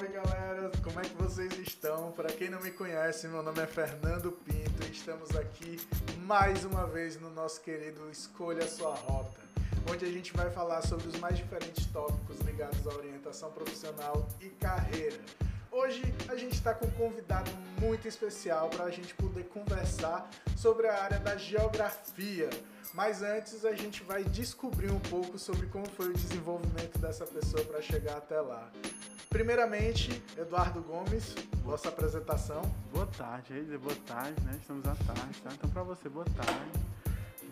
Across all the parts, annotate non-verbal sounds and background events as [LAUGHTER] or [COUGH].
salve galera! Como é que vocês estão? Para quem não me conhece, meu nome é Fernando Pinto e estamos aqui mais uma vez no nosso querido Escolha Sua Rota, onde a gente vai falar sobre os mais diferentes tópicos ligados à orientação profissional e carreira. Hoje a gente está com um convidado muito especial para a gente poder conversar sobre a área da geografia. Mas antes a gente vai descobrir um pouco sobre como foi o desenvolvimento dessa pessoa para chegar até lá. Primeiramente, Eduardo Gomes, vossa apresentação. Boa tarde, aí boa tarde, né? Estamos à tarde, tá? Então para você, boa tarde,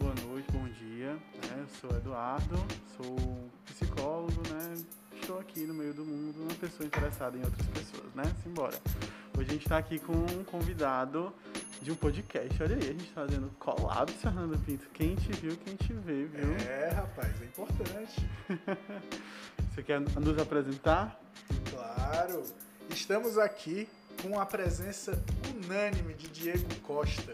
boa noite, bom dia. Né? Eu sou Eduardo, sou psicólogo, né? Estou aqui no meio do mundo, uma pessoa interessada em outras pessoas, né? Simbora. Hoje a gente está aqui com um convidado de um podcast. Olha aí, a gente está fazendo collab, Fernando Pinto. Quem te viu, quem te vê, viu? É, rapaz, é importante. [LAUGHS] Você quer nos apresentar? Claro. Estamos aqui com a presença unânime de Diego Costa.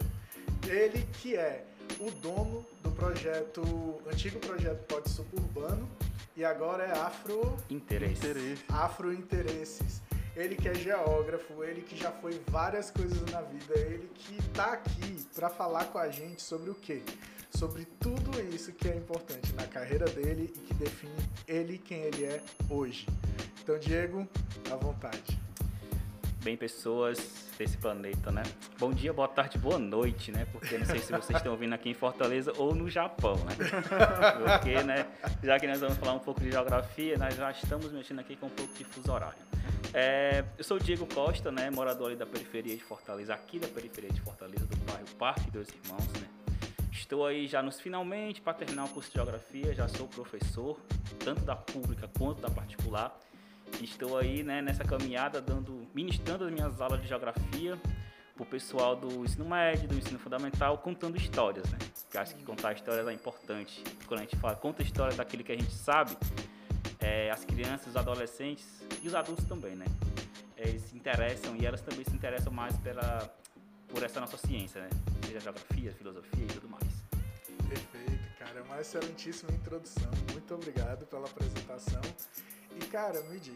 Ele que é o dono do projeto, antigo projeto Pod Suburbano e agora é Afro Interesse. Interesse. Afro Interesses. Ele que é geógrafo, ele que já foi várias coisas na vida, ele que tá aqui para falar com a gente sobre o quê? Sobre tudo isso que é importante na carreira dele e que define ele quem ele é hoje. Então, Diego, à vontade. Bem, pessoas desse planeta, né? Bom dia, boa tarde, boa noite, né? Porque não sei se vocês estão ouvindo aqui em Fortaleza ou no Japão, né? Porque, né? Já que nós vamos falar um pouco de geografia, nós já estamos mexendo aqui com um pouco de fuso horário. É, eu sou o Diego Costa, né? Morador ali da periferia de Fortaleza, aqui da periferia de Fortaleza, do bairro Parque dos Irmãos, né? Estou aí já nos finalmente para terminar o curso de geografia, já sou professor, tanto da pública quanto da particular. Estou aí né, nessa caminhada, dando, ministrando as minhas aulas de geografia para o pessoal do ensino médio, do ensino fundamental, contando histórias, né? Porque acho que contar histórias é importante. Quando a gente fala, conta histórias daquilo que a gente sabe, é, as crianças, os adolescentes e os adultos também, né? Eles se interessam e elas também se interessam mais pela, por essa nossa ciência, né? Seja geografia, filosofia e tudo mais. Perfeito, cara. É uma excelentíssima introdução. Muito obrigado pela apresentação. E, cara, me diz,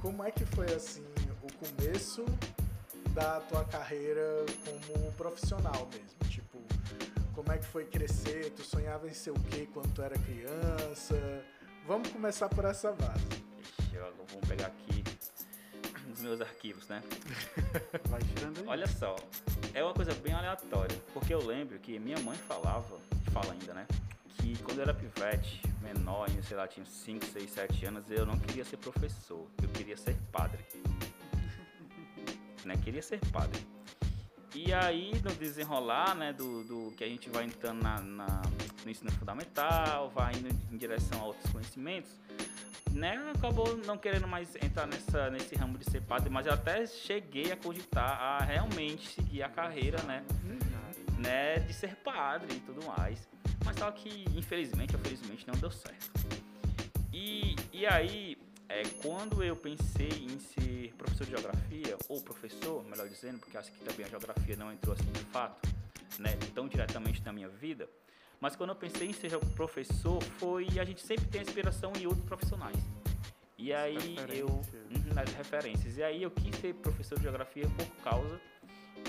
como é que foi, assim, o começo da tua carreira como profissional mesmo? Tipo, como é que foi crescer? Tu sonhava em ser o quê quando tu era criança? Vamos começar por essa base. Ixi, eu vou pegar aqui os meus arquivos, né? [LAUGHS] Vai tirando aí. Olha só, é uma coisa bem aleatória, porque eu lembro que minha mãe falava, fala ainda, né? Que quando eu era pivete, menor, sei lá, tinha 5, 6, 7 anos, eu não queria ser professor, eu queria ser padre. né? Queria ser padre. E aí, no desenrolar, né, do, do que a gente vai entrando na, na, no ensino fundamental, vai indo em direção a outros conhecimentos, né, acabou não querendo mais entrar nessa, nesse ramo de ser padre, mas eu até cheguei a cogitar a realmente seguir a carreira, né, né, de ser padre e tudo mais. Mas só que, infelizmente, ou felizmente, não deu certo. E, e aí, é, quando eu pensei em ser professor de geografia, ou professor, melhor dizendo, porque acho que também a geografia não entrou assim de fato, né, tão diretamente na minha vida, mas quando eu pensei em ser professor, foi a gente sempre tem inspiração em outros profissionais. E aí eu. Uhum, nas referências. E aí eu quis ser professor de geografia por causa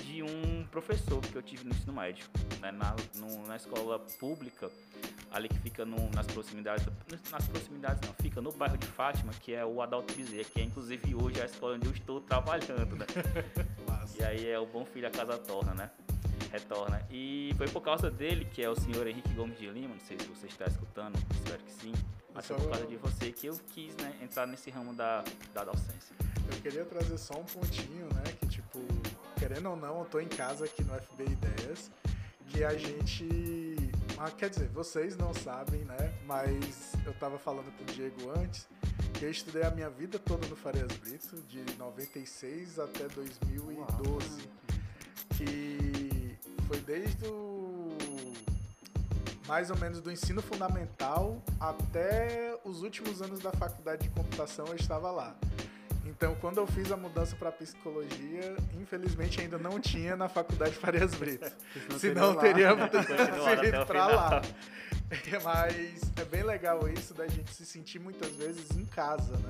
de um professor que eu tive no ensino médio, né, na, no, na escola pública, ali que fica no, nas proximidades, nas proximidades não, fica no bairro de Fátima, que é o Adalto Bezerra, que é inclusive hoje a escola onde eu estou trabalhando, né? [LAUGHS] e aí é o Bom Filho a Casa Torna, né? Retorna. E foi por causa dele, que é o senhor Henrique Gomes de Lima, não sei se você está escutando, espero que sim, mas foi por causa de você que eu quis, né, entrar nesse ramo da, da docência. Eu queria trazer só um pontinho, né, que querendo ou não, eu tô em casa aqui no FB Ideias, que a gente. Ah, quer dizer, vocês não sabem, né? Mas eu tava falando com o Diego antes que eu estudei a minha vida toda no Farias Brito, de 96 até 2012. Que foi desde o. mais ou menos do ensino fundamental até os últimos anos da faculdade de computação eu estava lá. Então, quando eu fiz a mudança para psicologia, infelizmente ainda não tinha na faculdade Farias Brito. [LAUGHS] Senão teríamos transferido para lá. [LAUGHS] [LAUGHS] Mas é bem legal isso da gente se sentir muitas vezes em casa, né?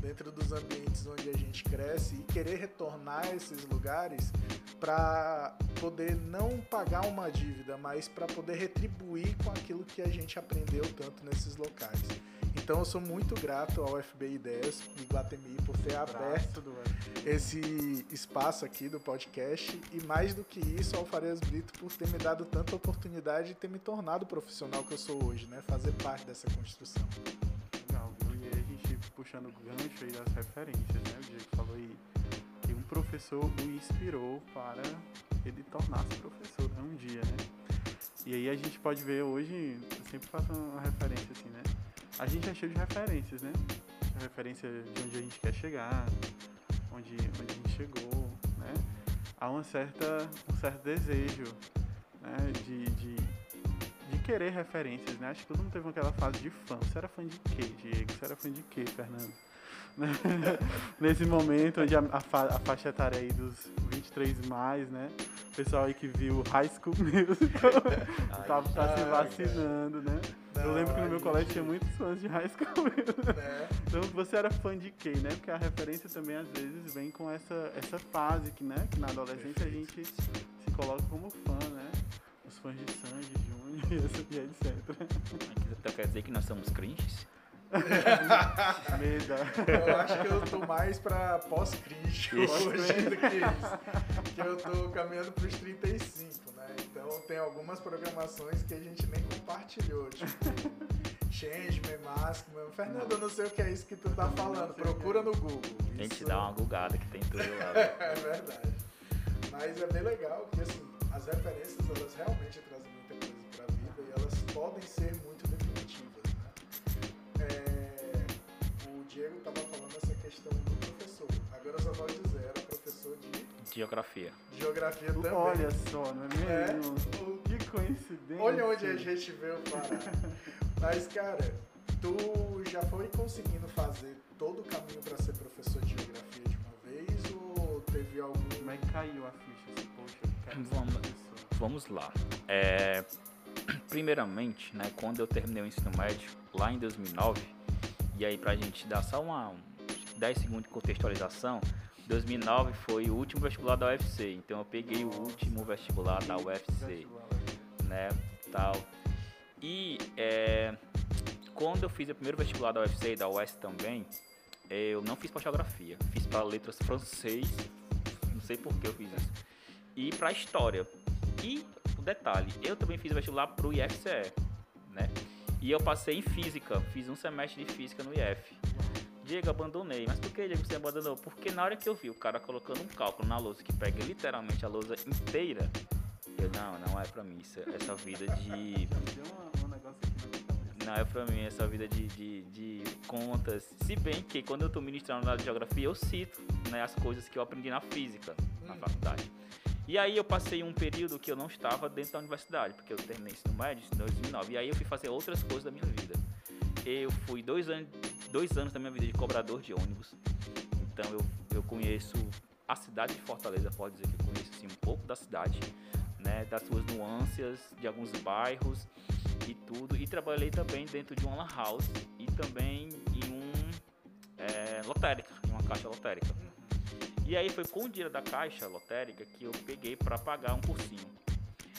dentro dos ambientes onde a gente cresce e querer retornar a esses lugares para poder não pagar uma dívida, mas para poder retribuir com aquilo que a gente aprendeu tanto nesses locais. Então eu sou muito grato ao FB Ideias de Guatemi por ter aberto esse espaço aqui do podcast e mais do que isso ao Farias Brito por ter me dado tanta oportunidade e ter me tornado o profissional que eu sou hoje, né? Fazer parte dessa construção. Legal, viu? E aí a gente puxando o gancho aí das referências, né? O Diego falou aí que um professor o inspirou para ele tornar-se professor né? um dia, né? E aí a gente pode ver hoje, eu sempre faço uma referência assim, né? A gente é cheio de referências, né? Referência de onde a gente quer chegar, onde, onde a gente chegou, né? Há uma certa, um certo desejo né? de, de, de querer referências, né? Acho que todo mundo teve aquela fase de fã. Você era fã de quê, Diego? Você era fã de quê, Fernando? [LAUGHS] Nesse momento, onde a, a, fa, a, faixa etária aí dos 23 mais, né? O pessoal aí que viu High School Musical [LAUGHS] [LAUGHS] tá, tá se vacinando, né? Não, eu lembro que no meu colégio tinha muitos fãs de High School Musical. Né? Então você era fã de quem, né? Porque a referência também às vezes vem com essa, essa fase que, né? Que na adolescência a gente se coloca como fã, né? Os fãs de Sandy, Júnior [LAUGHS] e etc. Então quer dizer que nós somos cringes? [LAUGHS] Meda. Eu acho que eu tô mais pra pós-crítico hoje do que isso. Que eu tô caminhando pros 35, né? Então tem algumas programações que a gente nem compartilhou. Tipo, Change, Memask. Fernando, eu não sei o que é isso que tu tá falando. Procura no Google. A gente isso... dá uma gugada que tem tudo lá. [LAUGHS] é verdade. Mas é bem legal, porque assim, as referências elas realmente trazem muita coisa pra vida e elas podem ser muito Diego estava falando essa questão do professor. Agora eu só vou dizer, era professor de. Geografia. Geografia também. Olha só, não é mesmo? É, que coincidência. Olha onde a gente veio parar. [LAUGHS] Mas, cara, tu já foi conseguindo fazer todo o caminho para ser professor de geografia de uma vez ou teve algum. Como é que caiu a ficha assim, poxa, vamos, vamos lá. É, [CLEARS THROAT] primeiramente, né, quando eu terminei o ensino médio, lá em 2009, e aí, pra gente dar só uma, um 10 segundos de contextualização, 2009 foi o último vestibular da UFC, então eu peguei o último vestibular da UFC, né, tal. E é, quando eu fiz o primeiro vestibular da UFC e da US também, eu não fiz para fiz para letras francês, não sei por que eu fiz isso, e para história. E o detalhe, eu também fiz vestibular para o IFCE, né? E eu passei em física, fiz um semestre de física no IF. Diego, abandonei. Mas por que, Diego, você abandonou? Porque na hora que eu vi o cara colocando um cálculo na lousa que pega literalmente a lousa inteira, eu, não, não é pra mim isso, essa vida de... [LAUGHS] Não é pra mim essa vida de, de, de, contas. Se bem que quando eu tô ministrando na geografia, eu cito né, as coisas que eu aprendi na física, na faculdade. E aí eu passei um período que eu não estava dentro da universidade, porque eu terminei ensino médio em 2009. E aí eu fui fazer outras coisas da minha vida. Eu fui dois anos, dois anos da minha vida de cobrador de ônibus. Então eu, eu conheço a cidade de Fortaleza, pode dizer que eu conheço assim, um pouco da cidade, né, das suas nuances, de alguns bairros e tudo. E trabalhei também dentro de uma lan house e também em um é, lotérica, em uma caixa lotérica. E aí foi com o dinheiro da caixa lotérica que eu peguei para pagar um cursinho.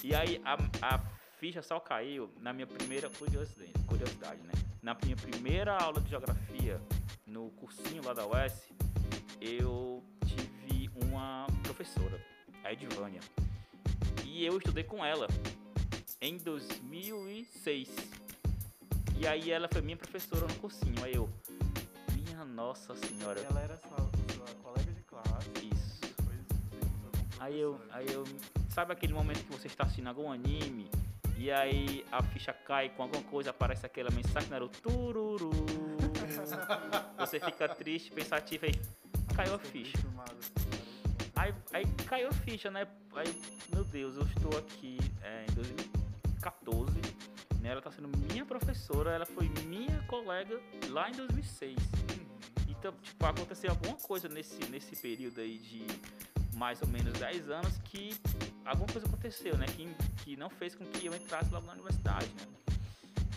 E aí a, a ficha só caiu na minha primeira curiosidade, curiosidade, né? Na minha primeira aula de geografia no cursinho lá da UES, eu tive uma professora, a Edvânia. E eu estudei com ela em 2006. E aí ela foi minha professora no cursinho. Aí eu, minha nossa senhora. Ela era sua isso. Aí eu, aí eu. Sabe aquele momento que você está assistindo algum anime e aí a ficha cai com alguma coisa, aparece aquela mensagem Naruto tururu. [LAUGHS] você fica triste, pensativo aí. Caiu a ficha. Aí, aí caiu a ficha, né? Aí, meu Deus, eu estou aqui é, em 2014. Né? Ela está sendo minha professora, ela foi minha colega lá em 2006. Então, tipo, aconteceu alguma coisa nesse, nesse período aí de mais ou menos 10 anos que alguma coisa aconteceu, né? Que, que não fez com que eu entrasse logo na universidade, né?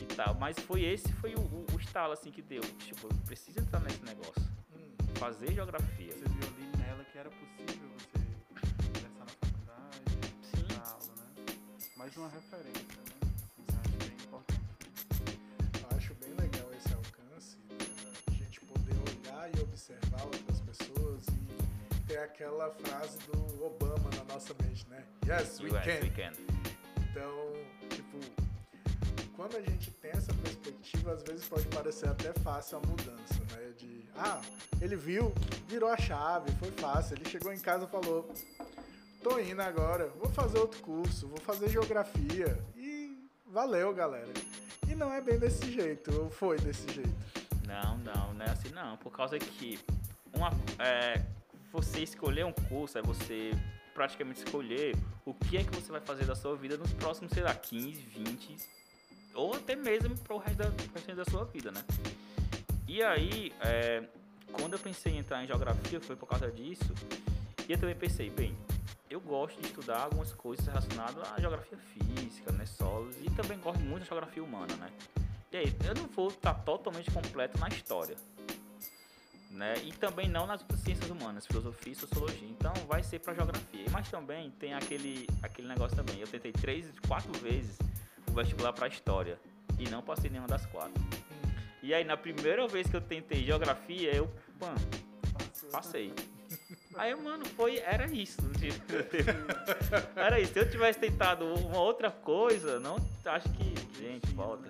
E tal. Mas foi esse, foi o, o, o estalo, assim, que deu. Tipo, eu preciso entrar nesse negócio. Hum. fazer geografia. Você viu ali nela que era possível você ingressar na faculdade, Sim. na aula, né? Mais uma referência, né? Olhar e observar outras pessoas e ter aquela frase do Obama na nossa mente, né? Yes, we US can. Weekend. Então, tipo, quando a gente tem essa perspectiva, às vezes pode parecer até fácil a mudança, né? De, ah, ele viu, virou a chave, foi fácil. Ele chegou em casa e falou: tô indo agora, vou fazer outro curso, vou fazer geografia. E valeu, galera. E não é bem desse jeito, ou foi desse jeito. Não, não, não é assim não. Por causa que uma, é, você escolher um curso é você praticamente escolher o que é que você vai fazer da sua vida nos próximos, sei lá, 15, 20, ou até mesmo para o resto da, pro resto da sua vida, né? E aí, é, quando eu pensei em entrar em geografia, foi por causa disso. E eu também pensei, bem, eu gosto de estudar algumas coisas relacionadas à geografia física, né, solos, e também gosto muito da geografia humana, né? E aí, eu não vou estar totalmente completo na história, né? E também não nas outras ciências humanas, filosofia e sociologia. Então, vai ser para geografia. Mas também tem aquele aquele negócio também. Eu tentei três, quatro vezes o vestibular para história e não passei nenhuma das quatro. E aí, na primeira vez que eu tentei geografia, eu, pã, passei. Aí, mano, foi, era isso. [LAUGHS] era isso. Se eu tivesse tentado uma outra coisa, não acho que. Gente, volta.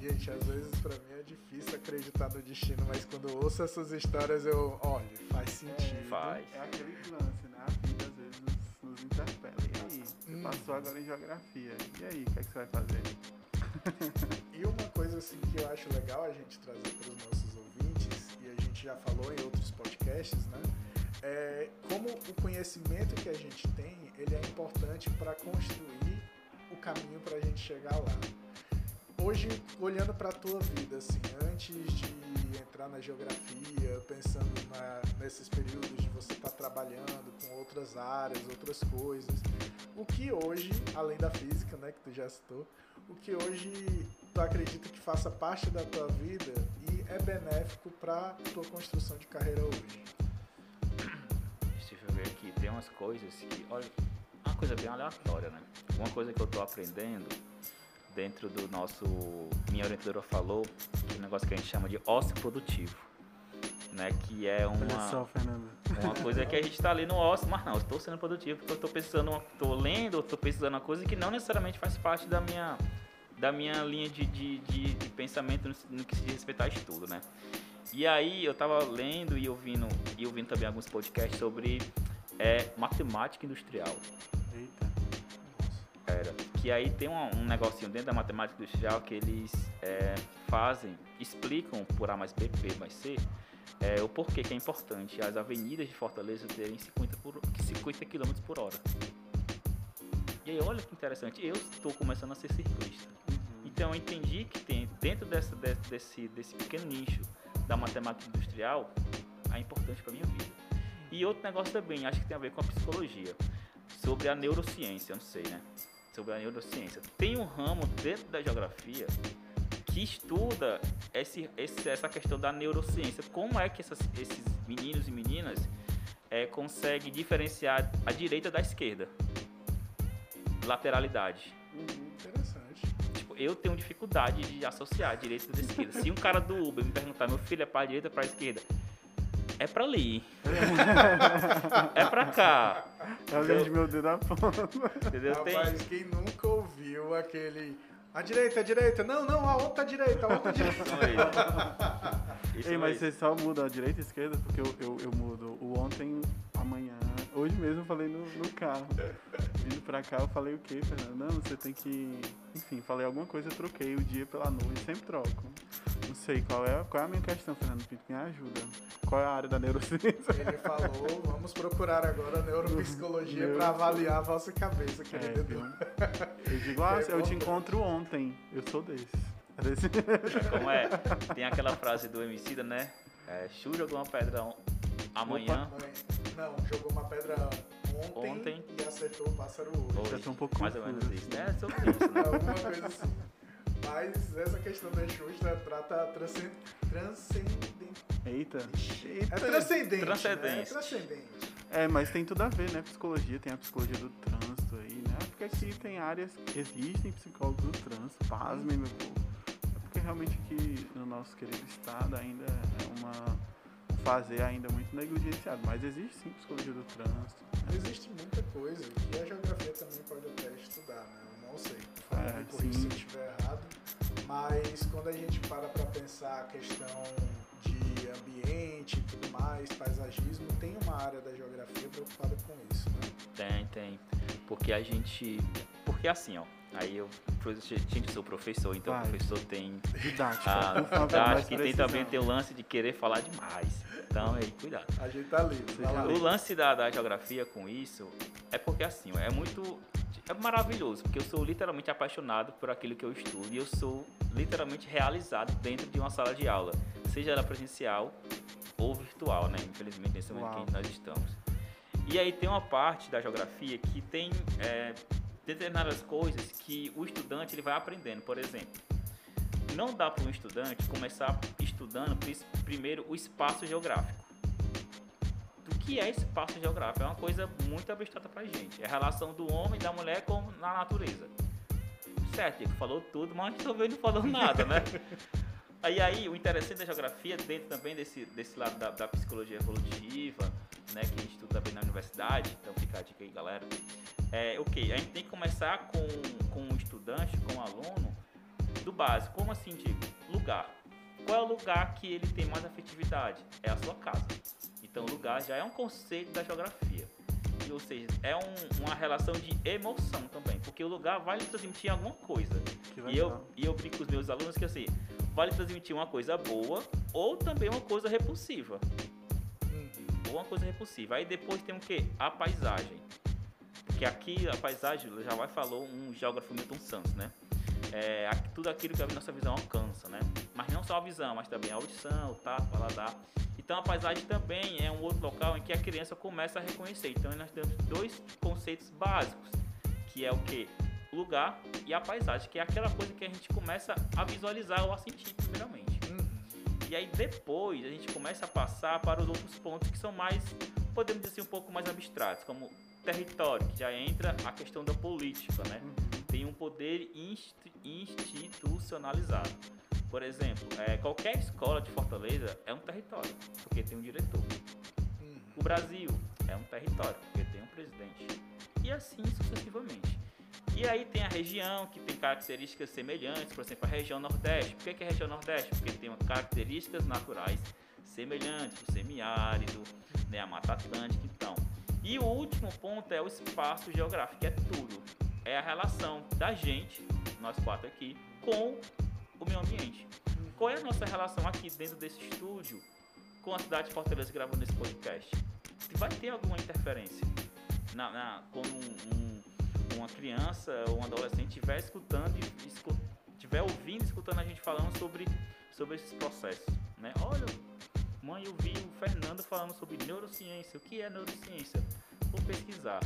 Gente, às vezes pra mim é difícil acreditar no destino, mas quando eu ouço essas histórias eu, olha, faz sentido. Faz. É aquele lance, né? A vida às vezes nos, nos interpela. E aí? Você Hum. passou agora em geografia. E aí, o que, é que você vai fazer? [LAUGHS] E uma coisa assim que eu acho legal a gente trazer para os nossos ouvintes, e a gente já falou em outros podcasts, né? É como o conhecimento que a gente tem, ele é importante para construir o caminho para a gente chegar lá. Hoje, olhando para a tua vida, assim, antes de entrar na geografia, pensando na- nesses períodos de você estar trabalhando com outras áreas, outras coisas, o que hoje, além da física, né, que tu já citou, o que hoje tu acredita que faça parte da tua vida e é benéfico para tua construção de carreira hoje? Deixa eu ver aqui, tem umas coisas que, olha, uma coisa bem aleatória, né? Uma coisa que eu tô aprendendo dentro do nosso, minha orientadora falou, é um negócio que a gente chama de ócio produtivo, né? Que é Olha uma, só, Fernando. uma coisa que a gente tá ali no ócio, mas não, estou sendo produtivo porque eu tô pensando, tô lendo, eu tô pesquisando uma coisa que não necessariamente faz parte da minha, da minha linha de, de, de, de pensamento no, no que se diz respeito a estudo, né? E aí eu tava lendo e ouvindo, e ouvindo também alguns podcasts sobre é, matemática industrial. Eita. Que aí tem um, um negocinho dentro da matemática industrial que eles é, fazem, explicam por A mais B, B mais C, é, o porquê que é importante as avenidas de Fortaleza terem 50, por, 50 km por hora. E aí, olha que interessante, eu estou começando a ser ciclista. Uhum. Então eu entendi que tem dentro dessa, de- desse, desse pequeno nicho da matemática industrial é importante para minha vida. E outro negócio também, acho que tem a ver com a psicologia, sobre a neurociência, eu não sei, né? Sobre a neurociência. Tem um ramo dentro da geografia que estuda esse, esse- essa questão da neurociência. Como é que essas- esses meninos e meninas é, conseguem diferenciar a direita da esquerda? Lateralidade. Interessante. Tipo, eu tenho dificuldade de associar direita da esquerda. Se um cara do Uber me perguntar, meu filho é pra direita ou pra esquerda? É pra ali. [LAUGHS] é pra cá. Eu lembro de meu dedo da ponta. Entendeu? Tem- Rapaz, quem nunca ouviu aquele. A direita, a direita. Não, não, a outra direita, a outra direita. Isso Ei, mas você só muda a direita e a esquerda? Porque eu, eu, eu mudo o ontem, amanhã. Hoje mesmo eu falei no, no carro. Vindo pra cá eu falei o quê, Fernando? Não, você tem que. Enfim, falei alguma coisa, eu troquei o dia pela noite, sempre troco. Não sei qual é, qual é a minha questão, Fernando Pinto, me ajuda. Qual é a área da neurociência? Ele falou, vamos procurar agora a neuropsicologia Neuro- para avaliar a vossa cabeça, É, querido. viu? Eu digo, ah, [LAUGHS] É eu te encontro ontem. Eu sou desses. É desse. Como é? [LAUGHS] Tem aquela frase do Emicida, né? É, Chu jogou uma pedra on- amanhã. Mãe, não, jogou uma pedra ontem, Ontem. e acertou o pássaro hoje. Hoje. Tô um pouco Mais ou menos isso. assim. É sobre isso, né? Alguma coisa assim. Mas essa questão da Xuxa trata transcend... transcendente. Eita. É transcendente. Transcendente. Né? É transcendente. É, mas tem tudo a ver, né? Psicologia, tem a psicologia do trânsito aí, né? Porque aqui tem áreas, existem psicólogos do trânsito, pasmem, meu povo. É porque realmente aqui no nosso querido estado ainda é uma um fazer ainda muito negligenciado, mas existe sim psicologia do trânsito. né? Existe muita coisa que a geografia também pode até estudar, né? Não sei. É, Me corrija se eu estiver errado. Mas quando a gente para para pensar a questão de ambiente e tudo mais, paisagismo, tem uma área da geografia preocupada com isso, né? Tem, tem. Porque a gente. Porque assim, ó. Aí eu. Gente, eu sou professor, então Vai. o professor tem. Didática, A por favor, didática e tem também tem o lance de querer falar demais. Então aí, cuidado. A gente tá livre. Lá. O lance da, da geografia com isso é porque assim, é muito. É maravilhoso, porque eu sou literalmente apaixonado por aquilo que eu estudo e eu sou literalmente realizado dentro de uma sala de aula, seja ela presencial ou virtual, né? Infelizmente nesse momento Uau. que nós estamos. E aí tem uma parte da geografia que tem é, determinadas coisas que o estudante ele vai aprendendo. Por exemplo, não dá para um estudante começar estudando primeiro o espaço geográfico. O que é espaço geográfico? É uma coisa muito abstrata pra gente. É a relação do homem e da mulher com na natureza. Certo, Diego falou tudo, mas também não falou [LAUGHS] nada, né? Aí, aí, o interessante da geografia, dentro também desse, desse lado da, da psicologia evolutiva, né, que a gente estuda também na universidade, então fica a dica aí, galera. É, ok, a gente tem que começar com, com o estudante, com o aluno, do básico. Como assim, digo? Lugar. Qual é o lugar que ele tem mais afetividade? É a sua casa. Então, lugar já é um conceito da geografia. Ou seja, é um- uma relação de emoção também, porque o lugar vai lhe transmitir alguma coisa. E eu, e eu brinco com os meus alunos que assim, vai lhe transmitir uma coisa boa ou também uma coisa repulsiva. Uhum. Ou uma coisa repulsiva. Aí depois tem o que? A paisagem. Porque aqui a paisagem, já vai falou um geógrafo Milton Santos, né? É, tudo aquilo que a nossa visão alcança, né? Mas não só a visão, mas também a audição, o tato, o paladar. Então a paisagem também é um outro local em que a criança começa a reconhecer. Então nós temos dois conceitos básicos, que é o que? Lugar e a paisagem, que é aquela coisa que a gente começa a visualizar ou a sentir primeiramente. E aí depois a gente começa a passar para os outros pontos que são mais, podemos dizer assim, um pouco mais abstratos, como território, que já entra a questão da política, né? Uhum. Tem um poder insti- institucionalizado. Por exemplo, é, qualquer escola de Fortaleza é um território, porque tem um diretor. Uhum. O Brasil é um território, porque tem um presidente. E assim sucessivamente. E aí tem a região que tem características semelhantes, por exemplo, a região Nordeste. Por que, é a região Nordeste? Porque tem características naturais semelhantes, o semiárido, né, a Mata Atlântica, então. E o último ponto é o espaço geográfico, que é tudo. É a relação da gente, nós quatro aqui, com o meio ambiente. Qual é a nossa relação aqui dentro desse estúdio com a cidade de Fortaleza gravando esse podcast? Vai ter alguma interferência? Na, na- quando um- um- uma criança ou um adolescente estiver escutando e escu- estiver ouvindo, escutando a gente falando sobre, sobre esses processos, né? Olha, mãe, eu vi o Fernando falando sobre neurociência. O que é neurociência? Vou pesquisar.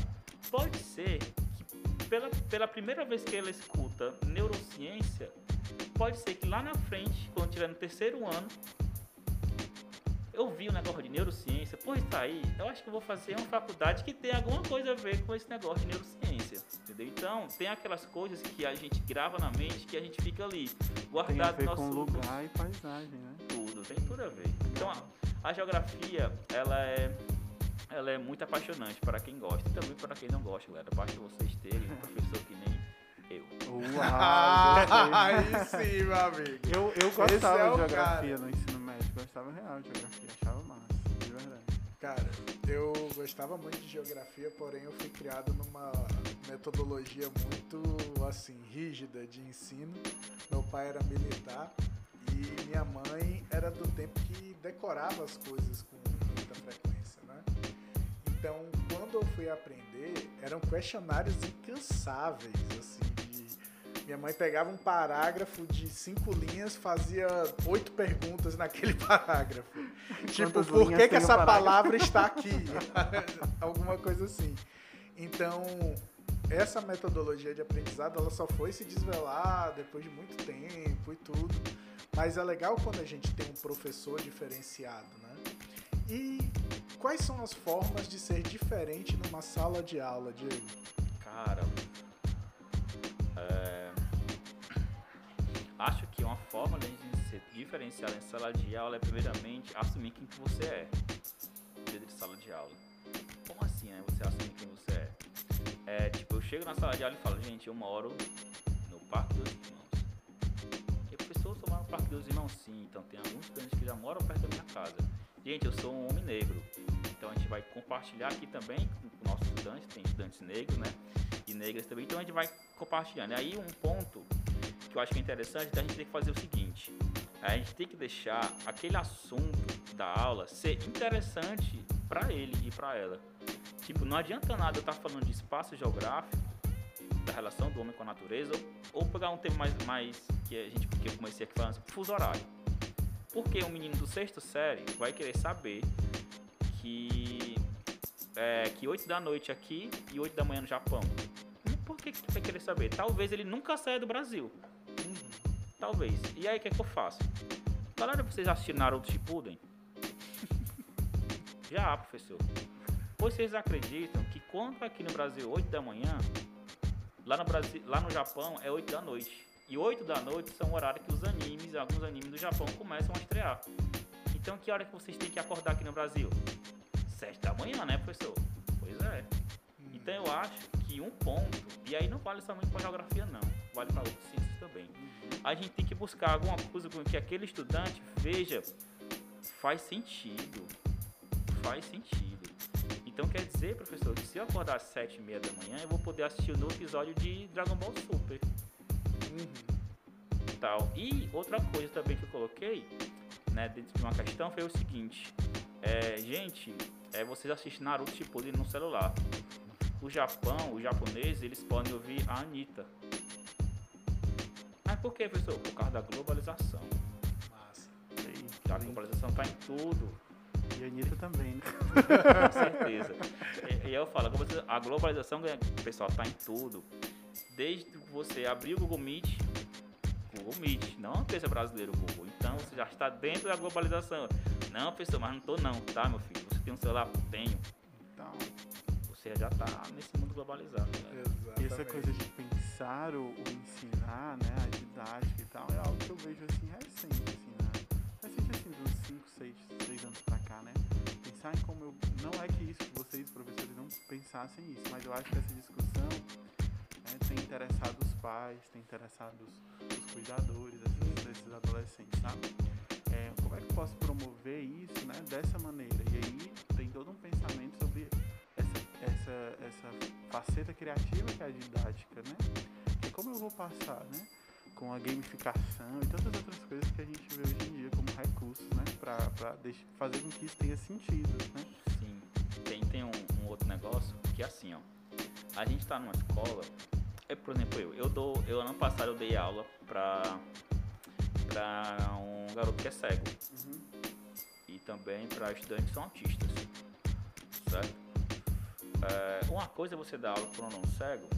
Pode ser que pela, pela primeira vez que ela escuta neurociência, pode ser que lá na frente, quando estiver no terceiro ano, eu vi o negócio de neurociência, pois tá aí, eu acho que eu vou fazer uma faculdade que tem alguma coisa a ver com esse negócio de neurociência, entendeu? Então, tem aquelas coisas que a gente grava na mente, que a gente fica ali, Tem a guardado ver no com nosso lugar e paisagem, né? tudo, tem tudo a ver. Então, a, a geografia, ela é ela é muito apaixonante para quem gosta e também para quem não gosta, galera. Basta vocês terem um professor que nem eu. Uau, [LAUGHS] Aí sim, meu amigo. Eu, eu gostava é de geografia cara. no ensino gostava real de geografia, achava massa, de verdade. Cara, eu gostava muito de geografia, porém eu fui criado numa metodologia muito assim rígida de ensino. Meu pai era militar e minha mãe era do tempo que decorava as coisas com muita frequência, né? Então, quando eu fui aprender, eram questionários incansáveis, assim. Minha mãe pegava um parágrafo de cinco linhas, fazia oito perguntas naquele [LAUGHS] parágrafo. Tipo, Quantas por que, que essa palavra está [LAUGHS] aqui? [LAUGHS] Alguma coisa assim. Então, essa metodologia de aprendizado ela só foi se desvelar depois de muito tempo e tudo. Mas é legal quando a gente tem um professor diferenciado, né? E quais são as formas de ser diferente numa sala de aula, Diego? Cara, uma forma de ser diferenciado em sala de aula é primeiramente assumir quem que você é dentro de sala de aula. Como assim, né? Você assumir quem você é? É, tipo, eu chego na sala de aula e falo, gente, eu moro no Parque dos Irmãos. E a pessoa mora no Parque dos Irmãos, sim. Então tem alguns estudantes que já moram perto da minha casa. Gente, eu sou um homem negro. Então a gente vai compartilhar aqui também com nossos estudantes, tem estudantes negros, né? E negras também. Então a gente vai compartilhando. E aí um ponto que eu acho que é interessante, então a gente tem que fazer o seguinte. A gente tem que deixar aquele assunto da aula ser interessante para ele e para ela. Tipo, não adianta nada eu estar tá falando de espaço geográfico, da relação do homem com a natureza, ou pegar um tema mais, mais que a gente que eu comecei aqui falando, fuso horário. Porque um menino do sexto série vai querer saber que é, que 8 da noite aqui e 8 da manhã no Japão. Por que, que vai querer saber? Talvez ele nunca saia do Brasil. Talvez. E aí, o que, é que eu faço? Galera, vocês assistiram Naruto Shippuden? [LAUGHS] Já, professor. Vocês acreditam que quando aqui no Brasil 8 da manhã, lá no Brasil, lá no Japão é 8 da noite. E 8 da noite são o horário que os animes, alguns animes do Japão começam a estrear. Então que hora que vocês têm que acordar aqui no Brasil? 7 da manhã, né, professor? Pois é. Hum. Então eu acho que um ponto, e aí não vale somente para geografia não, vale para ciências também. A gente tem que buscar alguma coisa com que aquele estudante veja faz sentido. Faz sentido. Então quer dizer, professor, que se eu acordar às sete e meia da manhã, eu vou poder assistir o novo episódio de Dragon Ball Super. Uhum. Tal. E outra coisa também que eu coloquei, né, dentro de uma questão, foi o seguinte. É, gente, é, vocês assistem Naruto Shippuden no celular. O Japão, os japoneses, eles podem ouvir a Anitta. Por que, professor? Por causa da globalização. Massa. a globalização está em tudo. E a Anitta também, né? Com certeza. E, e eu falo, a globalização, pessoal, está em tudo. Desde que você abrir o Google Meet, Google Meet, não a empresa brasileira Google. Então você já está dentro da globalização. Não, pessoal, mas não estou não, tá, meu filho? Você tem um celular? Tenho. Então, você já está nesse mundo globalizado. Né? E essa coisa de pensar ou, ou, ensinar, né, a didática e tal, é algo que eu vejo assim recente, assim, né? Recente assim, dos 5, 6, 6 anos pra cá, né? Pensar em como eu. Não é que isso, que vocês, professores, não pensassem isso, mas eu acho que essa discussão né, tem interessado os pais, tem interessado os, os cuidadores assim, desses adolescentes, sabe? É, como é que eu posso promover isso né, dessa maneira? E aí tem todo um pensamento sobre essa, essa, faceta criativa que é a didática, né? Que como eu vou passar, né? com a gamificação e tantas outras coisas que a gente vê hoje em dia como recursos, né? Pra, pra fazer com que isso tenha sentido, né? Sim. Tem, tem um, um outro negócio que é assim, ó. A gente está numa escola, é, por exemplo, eu, eu dou, eu ano passado eu dei aula para para um garoto que é cego. Uhum. E também para estudantes que são autistas. Certo? É, uma coisa é você dar aula para um não cego,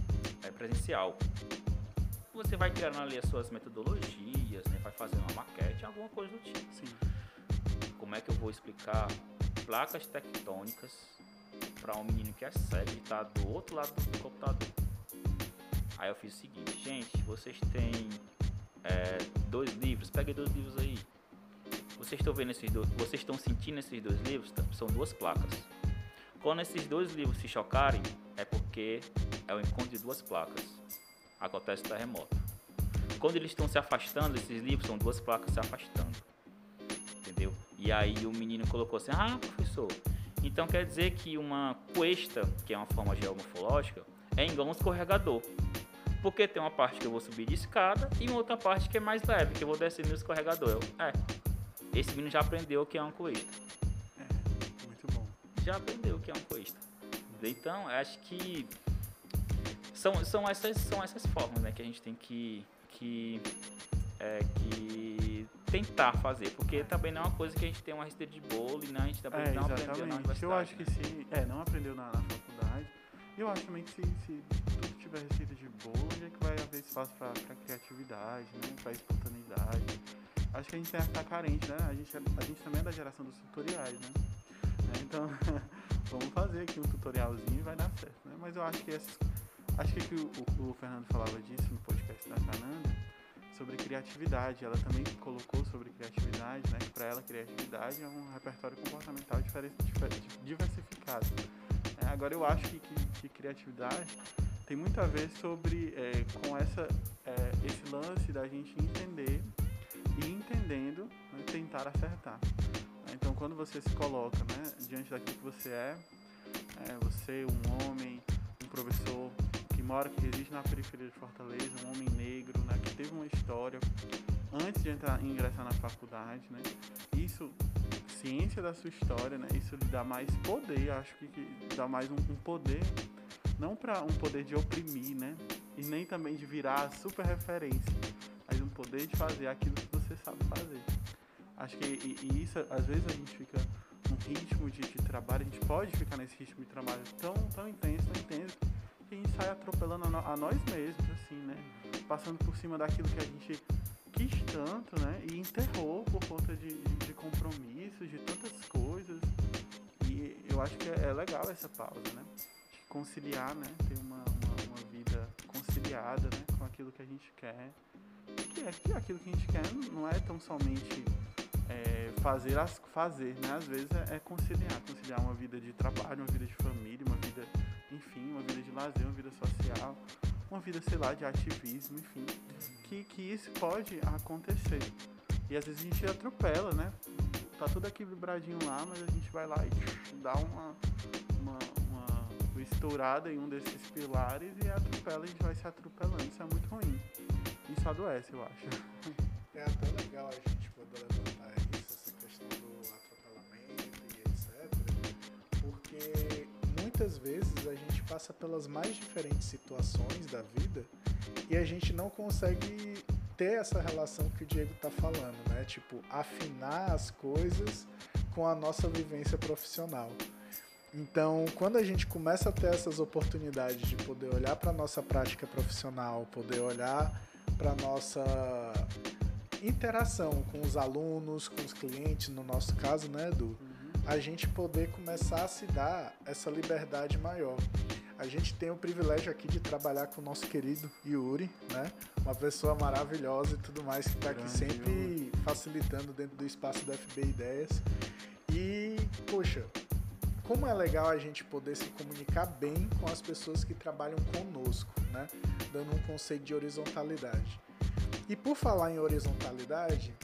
é presencial você vai criando ali as suas metodologias, né? vai fazendo uma maquete, alguma coisa do tipo. Sim. Como é que eu vou explicar placas tectônicas para um menino que é cego e está do outro lado do computador? Aí eu fiz o seguinte, gente, vocês têm é, dois livros, peguem dois livros aí. Vocês estão vendo esses dois, vocês estão sentindo esses dois livros? São duas placas. Quando esses dois livros se chocarem, é porque é o encontro de duas placas acontece o terremoto. Quando eles estão se afastando, esses livros são duas placas se afastando. Entendeu? E aí o menino colocou assim: Ah, professor, então quer dizer que uma cuesta, que é uma forma geomorfológica, é igual um escorregador. Porque tem uma parte que eu vou subir de escada e uma outra parte que é mais leve, que eu vou descer no escorregador. Eu, é, esse menino já aprendeu o que é uma cuesta. É. Já aprendeu o que é uma cuesta. Então, acho que são, são, essas, são essas formas né, que a gente tem que, que, é, que tentar fazer, porque também não é uma coisa que a gente tem uma receita de bolo e não, a gente também é, não aprendeu na universidade. Eu acho que né? se. É, não aprendeu na, na faculdade. E eu acho também que se, se tudo tiver receita de bolo, é que vai haver espaço para criatividade, né? Para espontaneidade. Acho que a gente que estar carente, né? A gente, é, a gente também é da geração dos tutoriais, né? Então, [LAUGHS] vamos fazer aqui um tutorialzinho e vai dar certo, né? Mas eu acho que esses, acho que o, o, Fernando falava disso no podcast da Cananda, sobre criatividade. Ela também colocou sobre criatividade, né? Que para ela criatividade é um repertório comportamental diversificado. É, agora eu acho que, que, que, criatividade tem muito a ver sobre é, com essa é, esse lance da gente entender e entendendo né, tentar acertar. Então quando você se coloca né, diante daquilo que você é, é você um homem, um professor que mora, que reside na periferia de Fortaleza, um homem negro, né, que teve uma história antes de entrar, ingressar na faculdade, né? Isso, ciência da sua história, né? Isso lhe dá mais poder, acho que, que dá mais um, um poder, não para um poder de oprimir, né? E nem também de virar super referência, mas um poder de fazer aquilo que você sabe fazer. Acho que e, e isso, às vezes a gente fica num ritmo de, de, trabalho, a gente pode ficar nesse ritmo de trabalho tão, tão intenso, tão intenso, que a gente sai atropelando a, a nós mesmos, assim, né? Passando por cima daquilo que a gente quis tanto, né? E enterrou por conta de, de, de compromissos, de tantas coisas. E eu acho que é, é legal essa pausa, né? De conciliar, né? Ter uma, uma, uma, vida conciliada, né? Com aquilo que a gente quer. Que é que aquilo que a gente quer não é tão somente é, fazer, as, fazer, né? Às vezes é, é conciliar, conciliar uma vida de trabalho, uma vida de família, uma vida enfim, uma vida de lazer, uma vida social, uma vida, sei lá, de ativismo, enfim, que, que isso pode acontecer. E às vezes a gente atropela, né? Tá tudo equilibradinho lá, mas a gente vai lá e dá uma, uma, uma estourada em um desses pilares e atropela, a gente vai se atropelando. Isso é muito ruim. Isso adoece, eu acho. É até legal a gente Porque muitas vezes a gente passa pelas mais diferentes situações da vida e a gente não consegue ter essa relação que o Diego está falando, né? Tipo, afinar as coisas com a nossa vivência profissional. Então, quando a gente começa a ter essas oportunidades de poder olhar para a nossa prática profissional, poder olhar para a nossa interação com os alunos, com os clientes, no nosso caso, né, Edu? A gente poder começar a se dar essa liberdade maior. A gente tem o privilégio aqui de trabalhar com o nosso querido Yuri, né? Uma pessoa maravilhosa e tudo mais que está aqui sempre facilitando dentro do espaço da FB Ideias. E, poxa, como é legal a gente poder se comunicar bem com as pessoas que trabalham conosco, né? Dando um conceito de horizontalidade. E por falar em horizontalidade,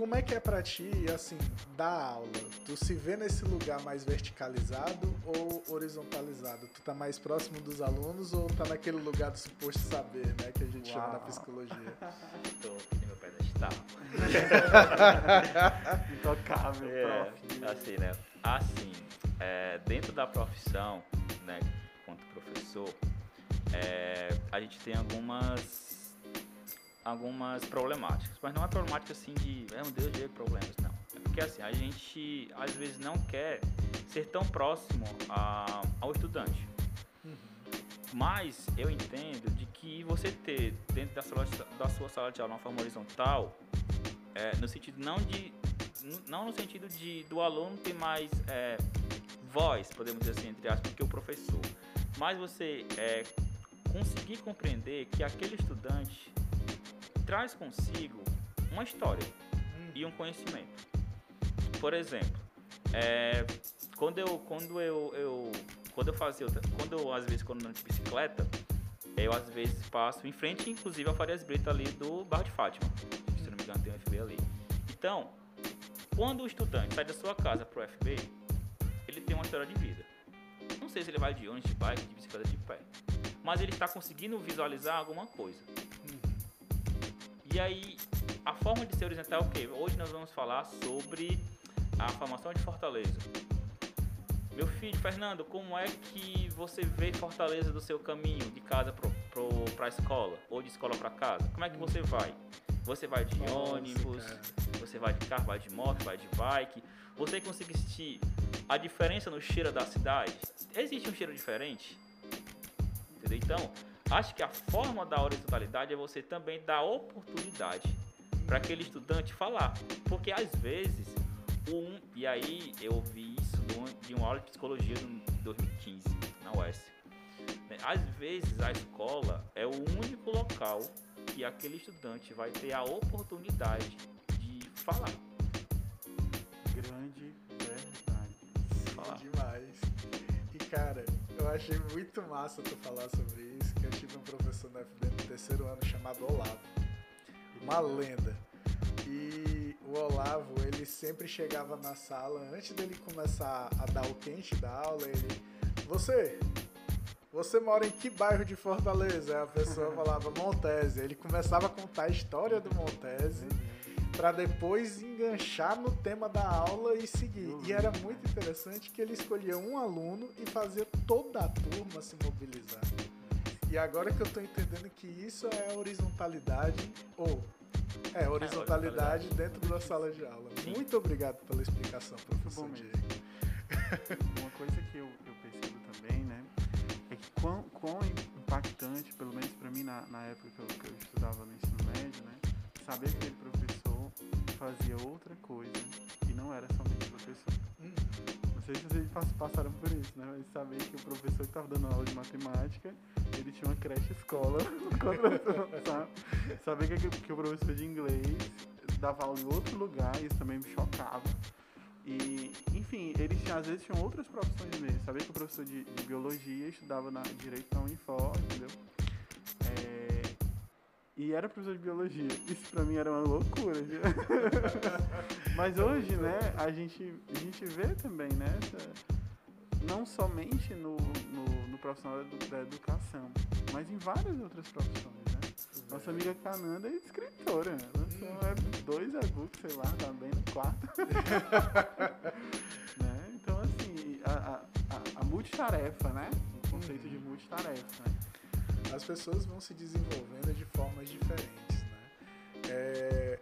como é que é para ti, assim, dar aula? Tu se vê nesse lugar mais verticalizado ou horizontalizado? Tu tá mais próximo dos alunos ou tá naquele lugar do suposto saber, né? Que a gente Uau. chama na psicologia. [LAUGHS] Tô aqui no meu pedestal. [LAUGHS] Intocável, é, prof. Assim, né? Assim, é, dentro da profissão, né, quanto professor, é, a gente tem algumas algumas problemáticas. Mas não é problemática assim de, é meu Deus, de problemas, não. É porque assim, a gente às vezes não quer ser tão próximo a, ao estudante. Uhum. Mas eu entendo de que você ter dentro da, sala, da sua sala de aula uma forma horizontal, é, no sentido não de não no sentido de do aluno ter mais é, voz, podemos dizer assim, entre aspas, que o professor, mas você é, conseguir compreender que aquele estudante traz consigo uma história hum. e um conhecimento. Por exemplo, é, quando eu quando eu, eu quando eu fazia quando eu às vezes quando ando de bicicleta eu às vezes passo em frente inclusive ao Farias Brito ali do Barro de Fátima se não me engano tem um FB ali então quando o estudante sai da sua casa para o FB ele tem uma história de vida não sei se ele vai de ônibus de bike de bicicleta de pé mas ele está conseguindo visualizar alguma coisa e aí, a forma de ser horizontal é o quê? Hoje nós vamos falar sobre a formação de Fortaleza. Meu filho, Fernando, como é que você vê Fortaleza do seu caminho de casa para a escola ou de escola para casa? Como é que você vai? Você vai de Nossa, ônibus, cara. você vai de carro, vai de moto, vai de bike. Você consegue sentir a diferença no cheiro da cidade? Existe um cheiro diferente? entendeu? Então, acho que a forma da horizontalidade é você também dar oportunidade para aquele estudante falar. Porque às vezes, um, e aí eu ouvi isso de uma aula de psicologia em 2015, na UES. Né, às vezes a escola é o único local que aquele estudante vai ter a oportunidade de falar. Grande verdade. Sim, demais. E cara, eu achei muito massa tu falar sobre isso, professor na FB no terceiro ano chamado Olavo. Uma lenda. E o Olavo, ele sempre chegava na sala, antes dele começar a dar o quente da aula, ele. Você, você mora em que bairro de Fortaleza? A pessoa [LAUGHS] falava Montese. Ele começava a contar a história do Montese para depois enganchar no tema da aula e seguir. E era muito interessante que ele escolhia um aluno e fazia toda a turma se mobilizar. E agora que eu estou entendendo que isso é horizontalidade, ou é, horizontalidade, é, dentro da sala de aula. Sim. Muito obrigado pela explicação, professor Muito bom Diego. Uma coisa que eu, eu percebo também, né, é que quão, quão impactante, pelo menos para mim na, na época que eu, que eu, estudava no ensino médio, né, saber que aquele professor fazia outra coisa e não era somente professor. Hum. Sei se vocês passaram por isso, né, mas saber que o professor que estava dando aula de matemática ele tinha uma creche escola, [LAUGHS] sabe? Saber que, que o professor de inglês dava aula em outro lugar, isso também me chocava. E, enfim, eles tinham, às vezes tinham outras profissões mesmo. Sabia que o professor de, de biologia estudava na direito na Unifor, entendeu? É, e era professor de biologia. Isso pra mim era uma loucura. [LAUGHS] Mas hoje, né, a gente, a gente vê também, né, não somente no, no, no profissional da educação, mas em várias outras profissões, né? Nossa amiga Cananda é escritora, lançou hum. dois e-books, sei lá, tá bem no quarto. [LAUGHS] né? Então, assim, a, a, a, multitarefa, né? O conceito de multitarefa, né? As pessoas vão se desenvolvendo de formas diferentes, né? É,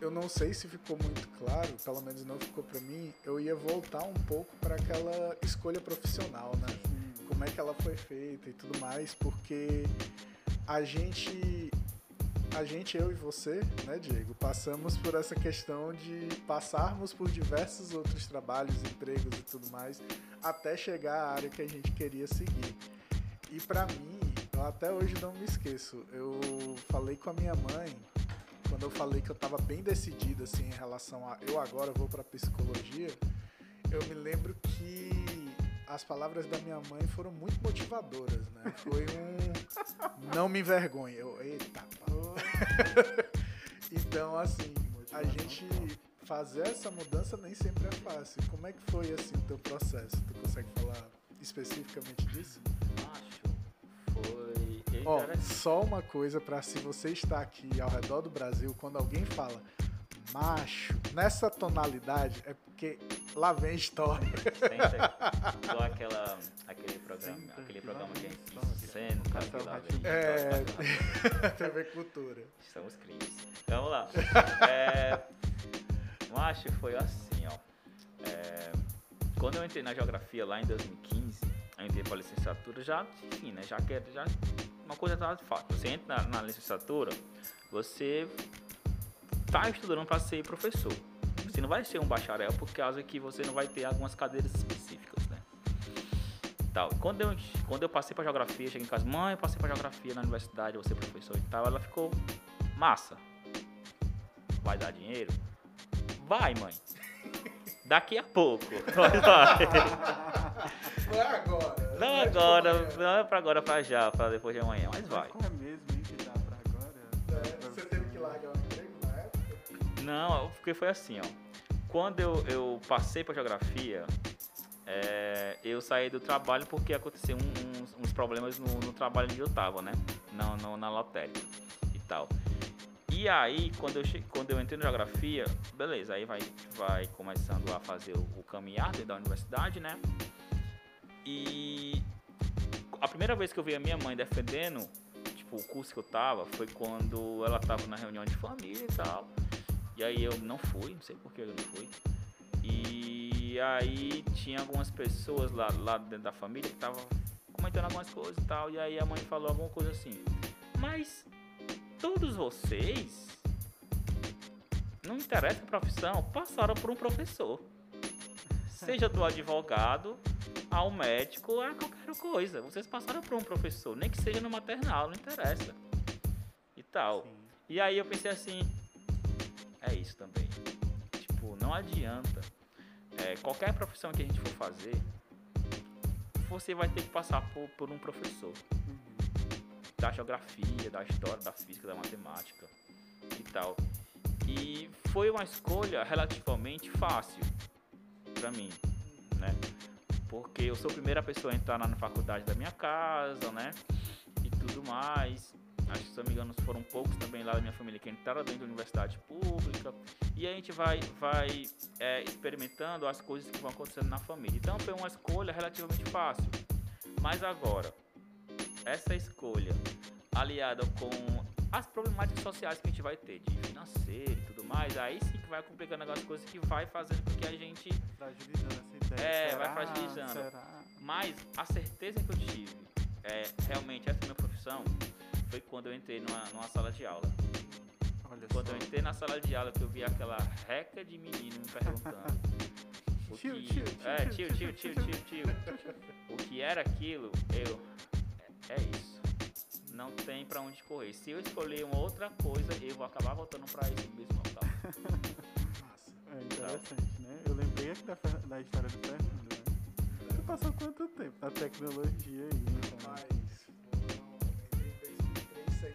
eu não sei se ficou muito claro, pelo menos não ficou para mim, eu ia voltar um pouco para aquela escolha profissional, né? Como é que ela foi feita e tudo mais, porque a gente a gente, eu e você, né, Diego, passamos por essa questão de passarmos por diversos outros trabalhos, empregos e tudo mais, até chegar à área que a gente queria seguir. E para mim, até hoje não me esqueço, eu falei com a minha mãe quando eu falei que eu estava bem decidido assim em relação a eu agora vou para psicologia, eu me lembro que as palavras da minha mãe foram muito motivadoras, né? Foi um [LAUGHS] não me envergonhe. Eu, eita, [LAUGHS] então assim, a gente fazer essa mudança nem sempre é fácil. Como é que foi assim o teu processo? Tu consegue falar especificamente disso? Acho Ó, só uma coisa para se você está aqui ao redor do Brasil, quando alguém fala macho, nessa tonalidade, é porque lá vem história. Senta, igual aquela, aquele programa, Senta, aquele programa que a gente senta, é, TV [LAUGHS] Cultura. São os crimes. Vamos lá. [LAUGHS] É, macho foi assim, ó. É, quando eu entrei na geografia lá em 2015, eu entrei para licenciatura, já, enfim, né, já que já uma coisa tá de fato. Você entra na, na licenciatura, você está estudando para ser professor. Você não vai ser um bacharel por causa que você não vai ter algumas cadeiras específicas, né? Tal. Quando eu, quando eu passei para geografia, cheguei em casa, mãe, eu passei para geografia na universidade, ser professor e tal, ela ficou massa. Vai dar dinheiro? Vai, mãe. Daqui a pouco. [LAUGHS] Vai, vai. Não é agora. Não é agora, não é pra agora, pra já, pra depois de amanhã, mas vai. Qual é mesmo, hein, que dá pra agora? É, você teve que largar o emprego na época? Não, porque foi assim, ó. Quando eu, eu passei pra geografia, é, eu saí do trabalho porque aconteceu um, uns, uns, problemas no, no, trabalho onde eu tava, né? Na, no, na lotérica e tal. E aí, quando eu, quando eu entrei na geografia, beleza, aí vai, vai começando a fazer o, o caminhar dentro da universidade, né? E a primeira vez que eu vi a minha mãe defendendo, tipo, o curso que eu tava, foi quando ela tava na reunião de família e tal. E aí eu não fui, não sei por que eu não fui. E aí tinha algumas pessoas lá, lá dentro da família que estavam comentando algumas coisas e tal. E aí a mãe falou alguma coisa assim. Mas todos vocês, não interessa a profissão, passaram por um professor. Seja do advogado ao médico, a qualquer coisa. Vocês passaram por um professor, nem que seja no maternal, não interessa. E tal. Sim. E aí eu pensei assim, é isso também. Tipo, não adianta. É, qualquer profissão que a gente for fazer, você vai ter que passar por, por um professor. Uhum. Da geografia, da história, da física, da matemática e tal. E foi uma escolha relativamente fácil para mim, né? Porque eu sou a primeira pessoa a entrar na faculdade da minha casa, né? E tudo mais. Acho que, se não me engano, foram poucos também lá da minha família que entraram dentro da universidade pública. E a gente vai, vai é, experimentando as coisas que vão acontecendo na família. Então foi uma escolha relativamente fácil. Mas agora, essa escolha aliada com as problemáticas sociais que a gente vai ter, de financeiro e tudo mais, aí sim que vai complicando algumas coisas que vai fazendo com que a gente. Fragilizando essa ideia. É, será? vai fragilizando. Será? Mas a certeza que eu tive, é, realmente essa a minha profissão, foi quando eu entrei numa, numa sala de aula. Olha Quando só. eu entrei na sala de aula, que eu vi aquela reca de menino me perguntando. [LAUGHS] o Tio, que, tio, é, tio, tio, tio, tio, tio, tio. O que era aquilo, eu. É, é isso. Não tem pra onde correr. Se eu escolher uma outra coisa, eu vou acabar voltando pra esse mesmo local. É interessante, né? Eu lembrei aqui da, da história do Fernando, né? Você passou quanto tempo na tecnologia aí, né? cara? Mas foram entre 2003 e saí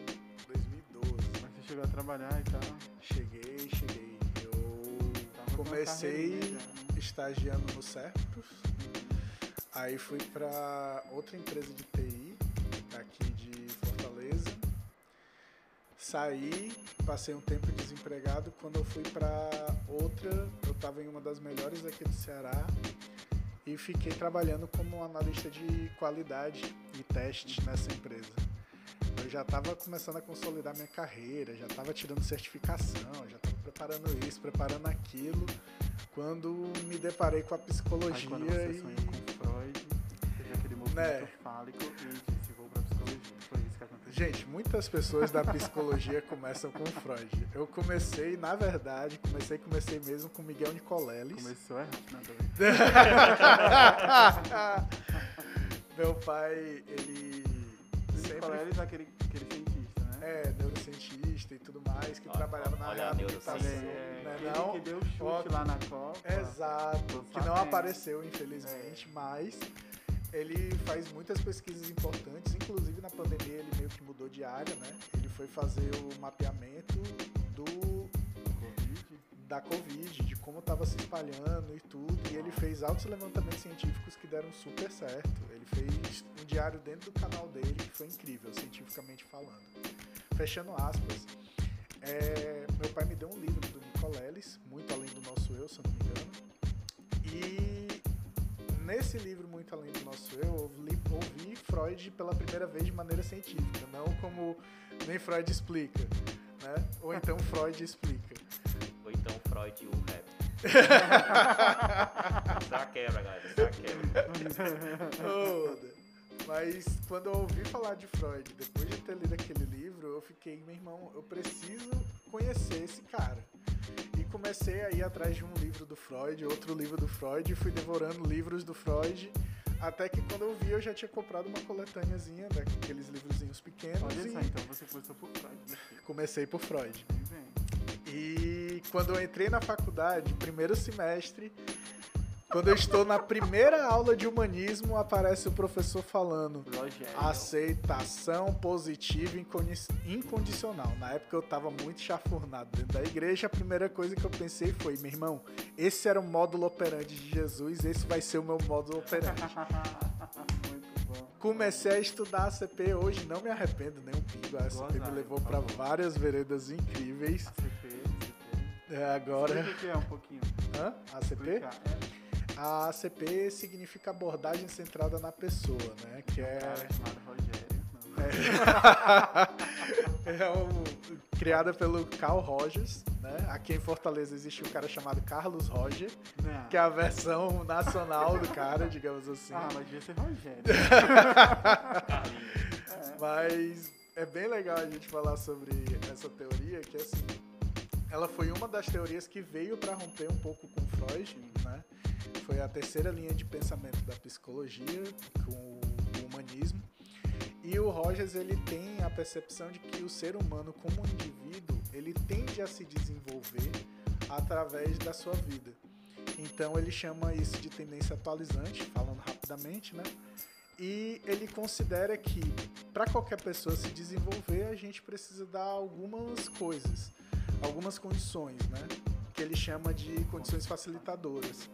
em 2012. Mas você chegou a trabalhar e tal. Cheguei, cheguei. Eu Tava comecei né? estagiando no Cerpros. Aí fui para outra empresa de TI, Saí, passei um tempo desempregado. Quando eu fui para outra, eu estava em uma das melhores aqui do Ceará e fiquei trabalhando como analista de qualidade e teste nessa empresa. Eu já estava começando a consolidar minha carreira, já estava tirando certificação, já estava preparando isso, preparando aquilo, quando me deparei com a Aí psicologia quando você e sonhou com Freud, teve aquele movimento Né. fálico e Gente, muitas pessoas da psicologia começam com Freud. Eu comecei, na verdade, comecei, comecei mesmo com Miguel Nicoleles. Começou errado. [LAUGHS] Meu pai, ele sempre Nicoleles, aquele, aquele cientista, né? é neurocientista e tudo mais, que Olha- trabalhava na olha a reabilitação, neurociência. É, né, não? que deu chute lá na Copa. Exato, que não apareceu, infelizmente, mas ele faz muitas pesquisas importantes, inclusive na pandemia ele meio que mudou de área, né? Ele foi fazer o mapeamento do Covid. da Covid, de como estava se espalhando e tudo, e ele fez altos levantamentos científicos que deram super certo. Ele fez um diário dentro do canal dele que foi incrível, cientificamente falando. Fechando aspas, é, meu pai me deu um livro do Nicoleles, Muito Além do Nosso Eu, se eu não me engano, e nesse livro Muito Além do Nosso Eu, li- ouvi Freud pela primeira vez de maneira científica, não como nem Freud explica, né? Ou então Freud explica. Ou então Freud e o rap. [LAUGHS] Só quebra, galera. Só quebra. Oda. Mas quando eu ouvi falar de Freud, depois de ter lido aquele livro, eu fiquei, meu irmão, eu preciso conhecer esse cara. Comecei a ir atrás de um livro do Freud, outro livro do Freud, e fui devorando livros do Freud, até que quando eu vi eu já tinha comprado uma coletâneazinha daqueles livrozinhos pequenos Olha só, então você começou por Freud. né? comecei por Freud. E quando eu entrei na faculdade, primeiro semestre, quando eu estou na primeira aula de humanismo, aparece o professor falando Rogério. aceitação positiva e incondicional. Na época eu estava muito chafurnado dentro da igreja, a primeira coisa que eu pensei foi, meu irmão, esse era o módulo operandi de Jesus, esse vai ser o meu módulo bom. [LAUGHS] Comecei a estudar a CP, hoje não me arrependo nem um pingo, a CP me levou por para várias veredas incríveis. ACP, CP. É, agora... O que é um pouquinho. Hã? ACP? É, A ACP significa abordagem centrada na pessoa, né? Que é. [LAUGHS] É o, criada pelo Carl Rogers, né? Aqui em Fortaleza existe um cara chamado Carlos Roger, Não. que é a versão nacional do cara, digamos assim. Ah, mas devia ser Rogério. [LAUGHS] Mas é bem legal a gente falar sobre essa teoria, que assim, ela foi uma das teorias que veio para romper um pouco com Freud, né? Foi a terceira linha de pensamento da psicologia com o humanismo. E o Rogers ele tem a percepção de que o ser humano como indivíduo, ele tende a se desenvolver através da sua vida. Então ele chama isso de tendência atualizante, falando rapidamente, né? E ele considera que para qualquer pessoa se desenvolver, a gente precisa dar algumas coisas, algumas condições, né? Que ele chama de condições facilitadoras,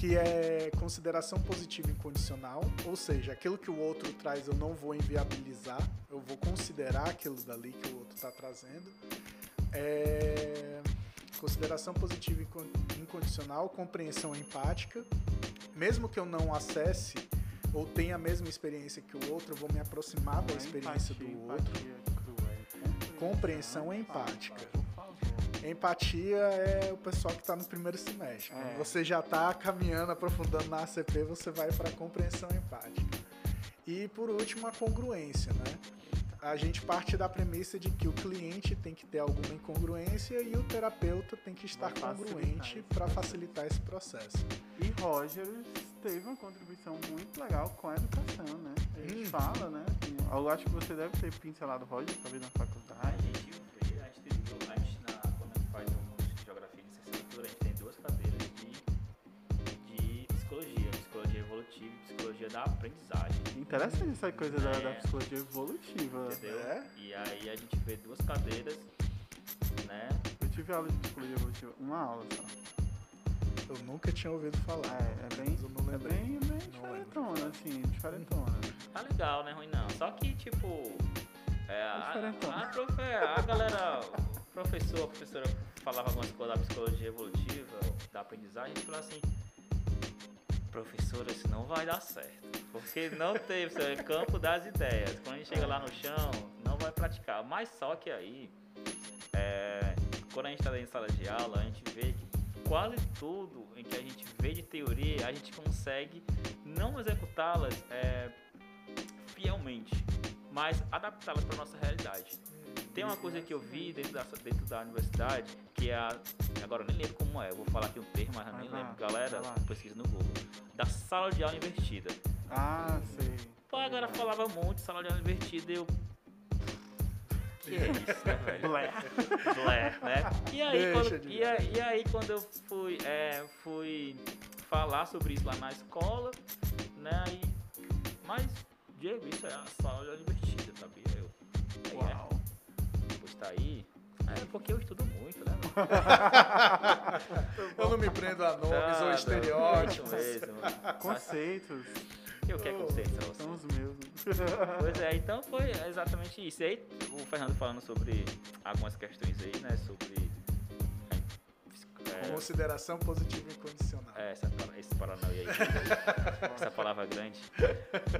que é consideração positiva incondicional, ou seja, aquilo que o outro traz eu não vou inviabilizar, eu vou considerar aquilo dali que o outro está trazendo. É, consideração positiva incon- incondicional, compreensão empática, mesmo que eu não acesse ou tenha a mesma experiência que o outro, eu vou me aproximar da é experiência do outro. é Compreensão empática. Empatia é o pessoal que está no primeiro semestre. Quando É. você já está caminhando, aprofundando na ACP, você vai para a compreensão empática. E por último, a congruência, né? A gente parte da premissa de que o cliente tem que ter alguma incongruência e o terapeuta tem que estar congruente para facilitar esse processo. E Rogers teve uma contribuição muito legal com a educação, né? A gente Hum. fala, né? Eu acho que você deve ter pincelado Rogers, talvez na faculdade. Psicologia, evolutiva e psicologia da aprendizagem. Interessante essa coisa da, da É. psicologia evolutiva. Entendeu? É? E aí a gente vê duas cadeiras, né? Eu tive aula de psicologia evolutiva, uma aula só. Eu nunca tinha ouvido falar. É, é bem, mas eu não é bem, bem Não diferentona, assim, diferentona. Tá legal, né? Ruim não. Só que, tipo. É, a, diferentão. a, profe- a galera, o professor, a professora falava algumas coisas da psicologia evolutiva, da aprendizagem, a gente falava assim. Professora, isso não vai dar certo. Porque não isso é campo das ideias. Quando a gente chega lá no chão, não vai praticar. Mas só que aí, é, quando a gente está dentro de sala de aula, a gente vê que quase tudo em que a gente vê de teoria, a gente consegue não executá-las é, fielmente, mas adaptá-las para nossa realidade. Tem uma coisa que eu vi dentro da, dentro da universidade, que é a. Agora eu nem lembro como é, eu vou falar aqui um termo, mas eu nem lá, lembro. Galera, vai lá. pesquisa no Google. Da sala de aula invertida. Ah, sei. Pô, a galera falava muito de sala de aula invertida e eu. Que é isso, né, velho? [LAUGHS] Blé. Blé, né? E aí, quando, e, aí, e aí quando eu fui, é, fui falar sobre isso lá na escola, né? E, mas, Diego, isso é a sala de aula invertida, sabia? Eu, é, Uau. pois tá aí. É porque eu estudo muito, né? [LAUGHS] Eu não me prendo a nomes ou estereótipos. mesmo. Conceitos E o que é conceito pra você? são os meus. Pois é, então foi exatamente isso. E aí, o Fernando falando sobre algumas questões aí, né? Sobre. é, Consideração positiva incondicional. é, essa, esse paranoia aí. [LAUGHS] essa palavra grande.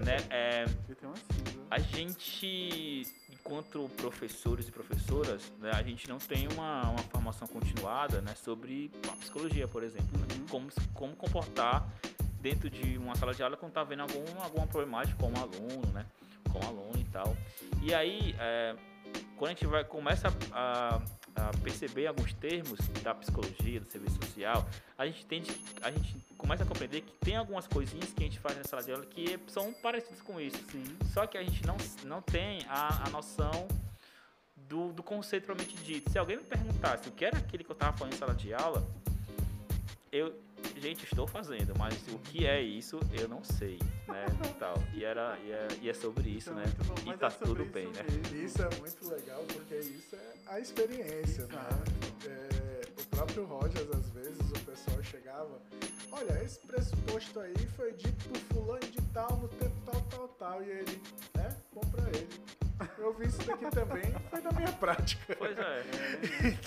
Né? É, Eu tenho uma sigla. a gente, enquanto professores e professoras, né, a gente não tem uma, uma formação continuada né, sobre a psicologia, por exemplo. né? Uhum. Como, como comportar dentro de uma sala de aula quando está vendo algum, alguma problemática com um aluno, né? Com um aluno e tal. E aí, é, quando a gente vai, começa a, a- a perceber alguns termos da psicologia, do serviço social, a gente tende, a gente começa a compreender que tem algumas coisinhas que a gente faz na sala de aula que são parecidas com isso. Sim. Só que a gente não, não tem a, a noção do, do conceito propriamente dito. Se alguém me perguntasse o que era aquele que eu estava falando em sala de aula, eu, gente, estou fazendo, mas o que é isso eu não sei, né? e tal. E, era, e, é, e é sobre isso, Então, né? bom, E tá é tudo bem, né? Isso é muito legal porque isso é a experiência, né? É, o próprio Rogers, às vezes, o pessoal chegava, olha, esse pressuposto aí foi dito por fulano de tal, no tempo tal, tal, tal, e ele, é, bom pra ele. Eu vi isso daqui também, foi da minha prática. Pois é.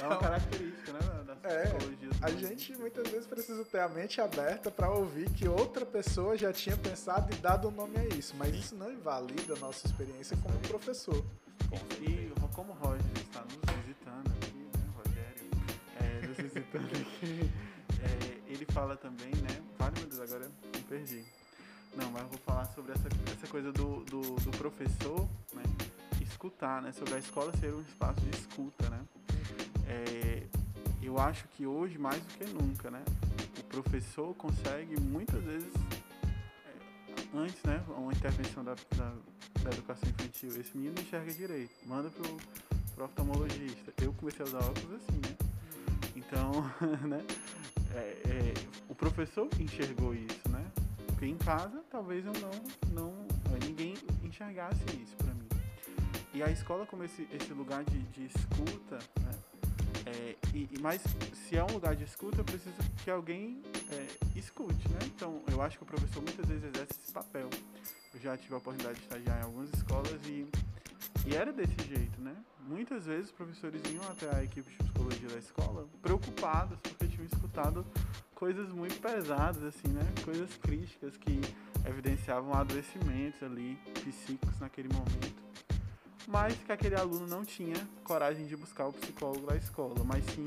É uma característica, né, da- É, psicologia. A gente muitas vezes precisa ter a mente aberta para ouvir que outra pessoa já tinha pensado e dado o nome a isso, mas isso não invalida a nossa experiência como professor. E como o Roger está nos visitando aqui, né, Rogério, é, nos visitando [LAUGHS] aqui, é, ele fala também, né? Vale, meu Deus, agora eu me perdi. Não, mas eu vou falar sobre essa, essa coisa do, do, do professor, né? Escutar, né? Sobre a escola ser um espaço de escuta, né? É, eu acho que hoje, mais do que nunca, né? O professor consegue muitas vezes, é, antes, né? Uma intervenção da, da, da, educação infantil, esse menino enxerga direito, manda pro, pro oftalmologista. Eu comecei a usar óculos assim, né? Então, [LAUGHS] né? É, é, o professor enxergou isso, né? Porque em casa talvez eu não, não ninguém enxergasse isso mim. E a escola como esse, esse lugar de, de escuta, né? É, e, mas se é um lugar de escuta, precisa que alguém é, escute, né? Então, eu acho que o professor muitas vezes exerce esse papel. Eu já tive a oportunidade de estagiar em algumas escolas e, e era desse jeito, né? Muitas vezes os professores iam até a equipe de psicologia da escola preocupados porque tinham escutado coisas muito pesadas, assim, né? Coisas críticas que evidenciavam adoecimentos ali psíquicos naquele momento mas que aquele aluno não tinha coragem de buscar o psicólogo da escola, mas sim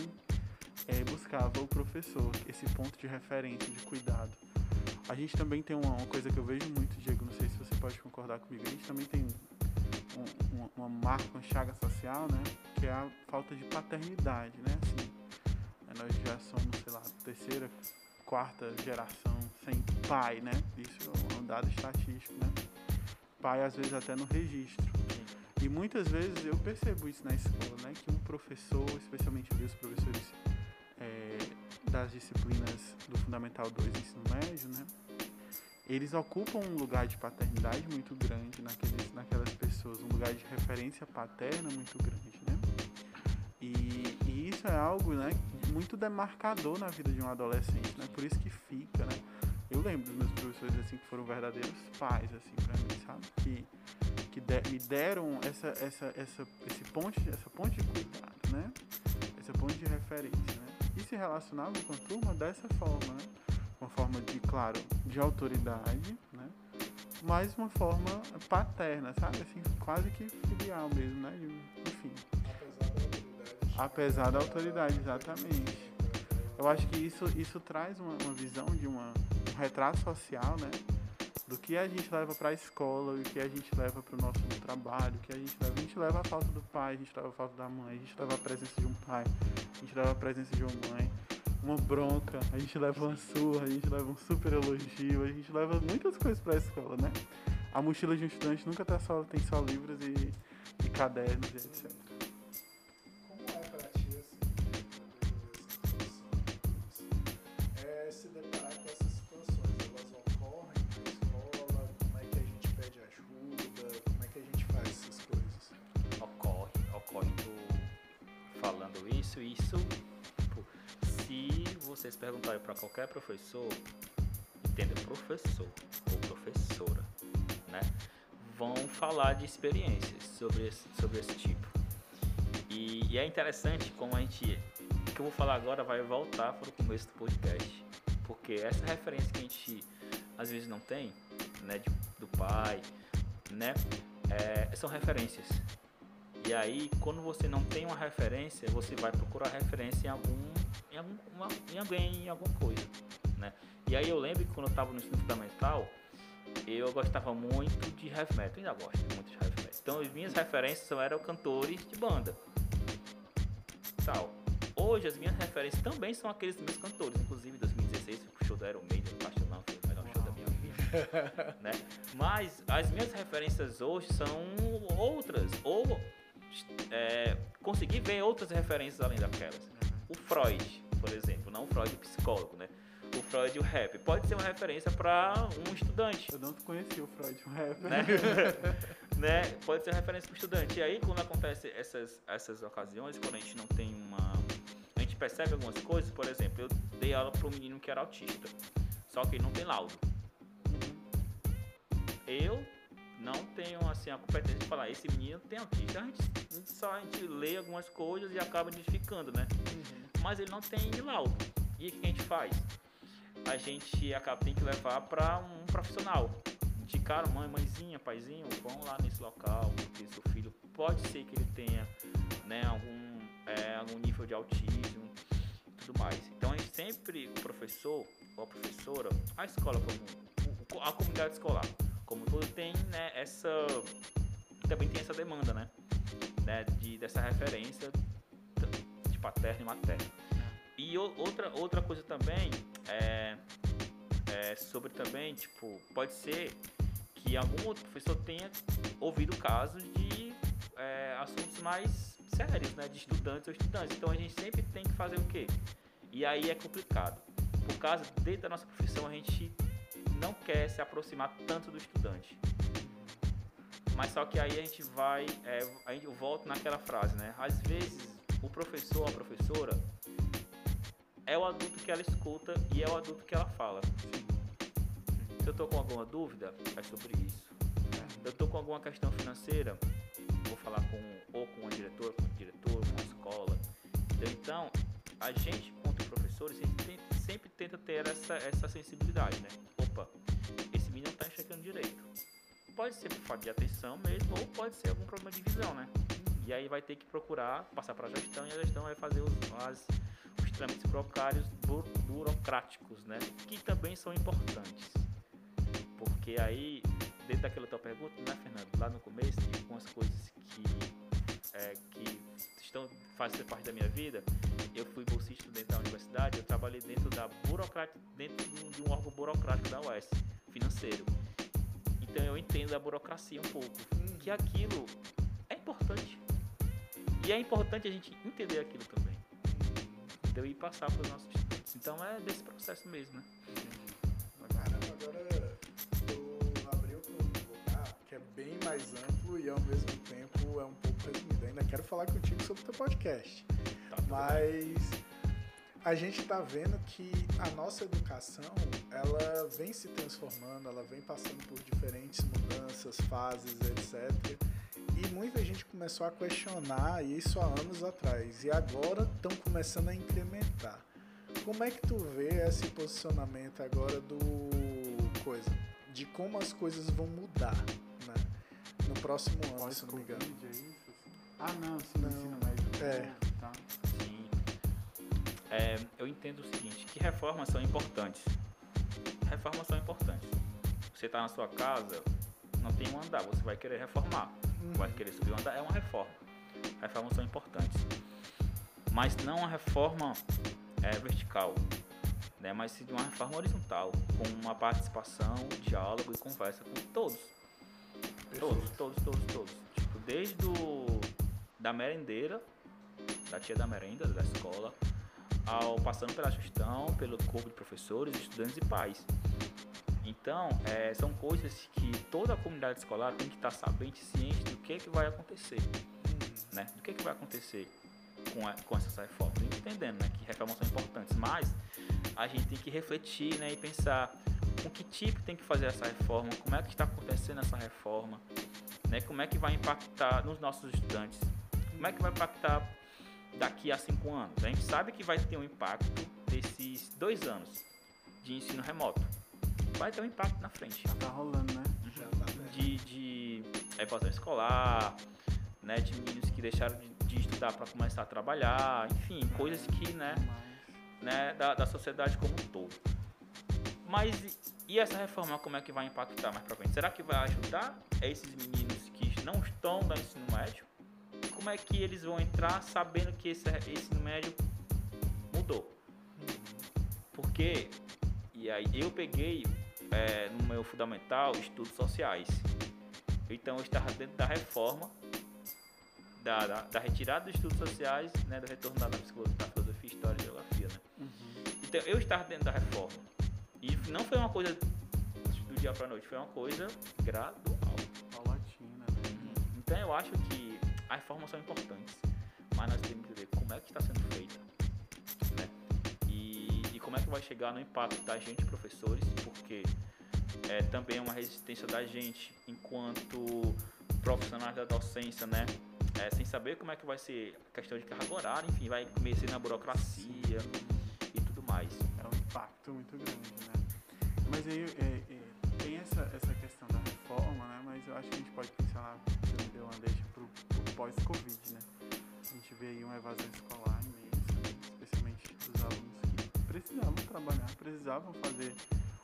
é, buscava o professor, esse ponto de referência, de cuidado. A gente também tem uma, uma, coisa que eu vejo muito, Diego, não sei se você pode concordar comigo, a gente também tem um, uma, uma marca, uma chaga social, né, que é a falta de paternidade, né, assim, né, nós já somos, sei lá, terceira, quarta geração sem pai, né, isso é um dado estatístico, né, pai às vezes até no registro. E muitas vezes eu percebo isso na escola, né? Que um professor, especialmente os professores é, das disciplinas do Fundamental 2 ensino médio, né? Eles ocupam um lugar de paternidade muito grande naqueles, naquelas pessoas, um lugar de referência paterna muito grande, né? E, e isso é algo, né, muito demarcador na vida de um adolescente, né? Por isso que fica, né? Eu lembro dos meus professores assim que foram verdadeiros pais assim para mim, sabe? Que que de, me deram essa, essa, essa, esse ponte, essa ponte de cuidado, né? Essa ponte de referência, né? E se relacionavam com a turma dessa forma, né? Uma forma de, claro, de autoridade, né? Mas uma forma paterna, sabe? Assim, quase que filial mesmo, né? Enfim. Apesar da autoridade, exatamente. Eu acho que isso, isso traz uma, uma visão de uma, um retrato social, né? do que a gente leva para a escola, o que a gente leva para o nosso trabalho, o que a gente leva. A gente leva a falta do pai, a gente leva a falta da mãe, a gente leva a presença de um pai, a gente leva a presença de uma mãe, uma bronca, a gente leva uma surra, a gente leva um super elogio, a gente leva muitas coisas para a escola, né? A mochila de um estudante nunca tá só, tem só livros e, e cadernos e etc. vocês perguntarem para qualquer professor, entenda professor ou professora, né? Vão falar de experiências sobre esse, sobre esse tipo. E, e é interessante como a gente. O que eu vou falar agora vai voltar para o começo do podcast. Porque essa referência que a gente às vezes não tem, né? De, do pai, né? É, são referências. E aí, quando você não tem uma referência, você vai procurar referência em algum em, algum, em alguém, em alguma coisa, né? E aí eu lembro que quando eu estava no ensino fundamental, eu gostava muito de heavy metal, ainda gosto muito de heavy metal. Então as minhas referências eram cantores de banda. Tal. Hoje as minhas referências também são aqueles meus cantores, inclusive em 2016 o show do Iron Maiden no Castelão foi o melhor show da minha vida, né? Mas as minhas referências hoje são outras, ou é, conseguir ver outras referências além daquelas. O Freud, por exemplo, não o Freud o psicólogo, né? O Freud o rap pode ser uma referência para um estudante. Eu não conheci o Freud o rap. Né? [LAUGHS] né? Pode ser uma referência para o estudante. E aí, quando acontece essas, essas ocasiões, quando a gente não tem uma. A gente percebe algumas coisas, por exemplo, eu dei aula para um menino que era autista, só que ele não tem laudo. Eu não tenho assim a competência de falar esse menino tem autismo. A gente, a gente só a gente lê algumas coisas e acaba identificando, né? Uhum. Mas ele não tem laudo. E o que a gente faz? A gente acaba tem que levar para um profissional. Indicar mãe, mãezinha, paizinho, vão lá nesse local, porque seu filho pode ser que ele tenha né, algum, é, algum nível de autismo e tudo mais. Então a gente sempre, o professor ou a professora, a escola a comunidade escolar, como todo tem né, essa também tem essa demanda, né, né de dessa referência de paterno e materno. E outra outra coisa também é, é sobre também tipo pode ser que algum outro professor tenha ouvido casos de é, assuntos mais sérios, né, de estudantes ou estudantes. Então a gente sempre tem que fazer o quê? E aí é complicado. Por causa, dentro da nossa profissão, a gente não quer se aproximar tanto do estudante. Mas só que aí a gente vai, é, eu volto naquela frase, né? Às vezes o professor a professora é o adulto que ela escuta e é o adulto que ela fala. Se eu estou com alguma dúvida, é sobre isso. Eu estou com alguma questão financeira, vou falar com ou com o diretor, com o diretor, com a escola. Então, a gente, quanto professores, tem, sempre tenta ter essa, essa sensibilidade, né? Opa, esse menino não está enxergando direito. Pode ser por falta de atenção mesmo, ou pode ser algum problema de visão, né? E aí vai ter que procurar passar para a gestão e a gestão vai fazer os, as, os trâmites burocráticos, burocráticos, né? Que também são importantes. Porque aí, dentro daquela tua pergunta, né, Fernando? Lá no começo, tem algumas coisas que, é, que estão, fazem parte da minha vida. Eu fui bolsista dentro da universidade, eu trabalhei dentro da burocrática, dentro de um órgão burocrático da UES, financeiro. Então eu entendo a burocracia um pouco. Que aquilo é importante. E é importante a gente entender aquilo também. Então, e passar para os nossos estudantes. Então é desse processo mesmo, né? Caramba, agora é bem mais amplo e ao mesmo tempo é um pouco resumido. Ainda quero falar contigo sobre o teu podcast. Tá Mas a gente está vendo que a nossa educação ela vem se transformando, ela vem passando por diferentes mudanças, fases, etc. E muita gente começou a questionar isso há anos atrás e agora estão começando a incrementar. Como é que tu vê esse posicionamento agora do coisa? De como as coisas vão mudar? Próximo ano, se não me engano. É isso? Ah, não, sim, não. ensino médio. É. Tá. Sim. É, eu entendo o seguinte, que reformas são importantes. Reformas são importantes. Você está na sua casa, não tem um andar, você vai querer reformar. Uhum. Vai querer subir um andar, é uma reforma. Reformas são importantes. Mas não uma reforma é, vertical, né? mas sim uma reforma horizontal, com uma participação, diálogo e conversa com todos Todos, todos, todos, todos. Tipo, desde o, da merendeira, da tia da merenda, da escola, ao passando pela gestão, pelo corpo de professores, estudantes e pais. Então, é, são coisas que toda a comunidade escolar tem que estar sabendo, ciente do que, que vai acontecer. Né? Do que, que vai acontecer com, a, com essas reformas. Entendendo né, que reformas são importantes, mas a gente tem que refletir né, e pensar com que tipo tem que fazer essa reforma, como é que está acontecendo essa reforma, né? como é que vai impactar nos nossos estudantes, como é que vai impactar daqui a cinco anos. A gente sabe que vai ter um impacto desses dois anos de ensino remoto. Vai ter um impacto na frente. Já tá rolando, né? Já tá de, de evasão escolar, né? De meninos que deixaram de, de estudar para começar a trabalhar, enfim, coisas que, né? né da, da sociedade como um todo. Mas e essa reforma como é que vai impactar mais para frente? Será que vai ajudar esses meninos que não estão no ensino médio? Como é que eles vão entrar sabendo que esse, ensino médio mudou? Porque, e aí eu peguei é, no meu fundamental estudos sociais. Então eu estava dentro da reforma, da, da, da retirada dos estudos sociais, né, do retorno da, psicologia, da filosofia, história e geografia. Né? Uhum. Então eu estava dentro da reforma. E não foi uma coisa do dia pra noite, foi uma coisa gradual. Paulatina, né? Então eu acho que as reformas são importantes, mas nós temos que ver como é que está sendo feita, né? E, e como é que vai chegar no impacto da gente, professores, porque é também uma resistência da gente enquanto profissionais da docência, né? É, sem saber como é que vai ser a questão de carga horária, enfim, vai começar na burocracia e tudo mais. É um impacto muito grande, né? Mas aí é, é, tem essa, essa questão da reforma, né? Mas eu acho que a gente pode pensar, você me deu uma deixa pro, pro pós-Covid, né? A gente vê aí uma evasão escolar imensa, especialmente dos alunos que precisavam trabalhar, precisavam fazer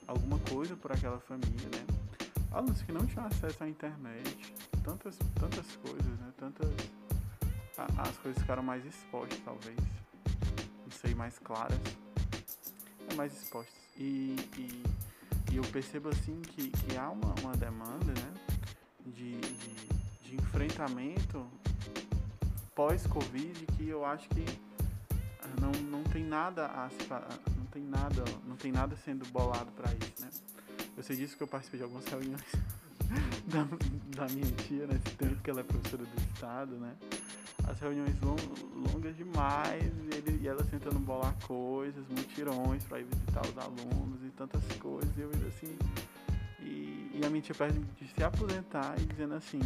alguma coisa por aquela família, né? Alunos que não tinham acesso à internet, tantas, tantas coisas, né? Tantas. As coisas ficaram mais expostas, talvez. Não sei, mais claras. É mais expostas. E, e, e eu percebo assim que, que há uma, uma demanda, né? De, de, de enfrentamento pós-Covid que eu acho que não, não tem nada a não tem nada não tem nada sendo bolado para isso né eu sei disso que eu participei de algumas reuniões [LAUGHS] da, da minha tia nesse tempo que ela é professora do estado né as reuniões long, longas demais e, ele, e ela tentando bolar coisas mutirões para ir visitar os alunos e tantas coisas e eu assim e, e a minha tia pede de se aposentar e dizendo assim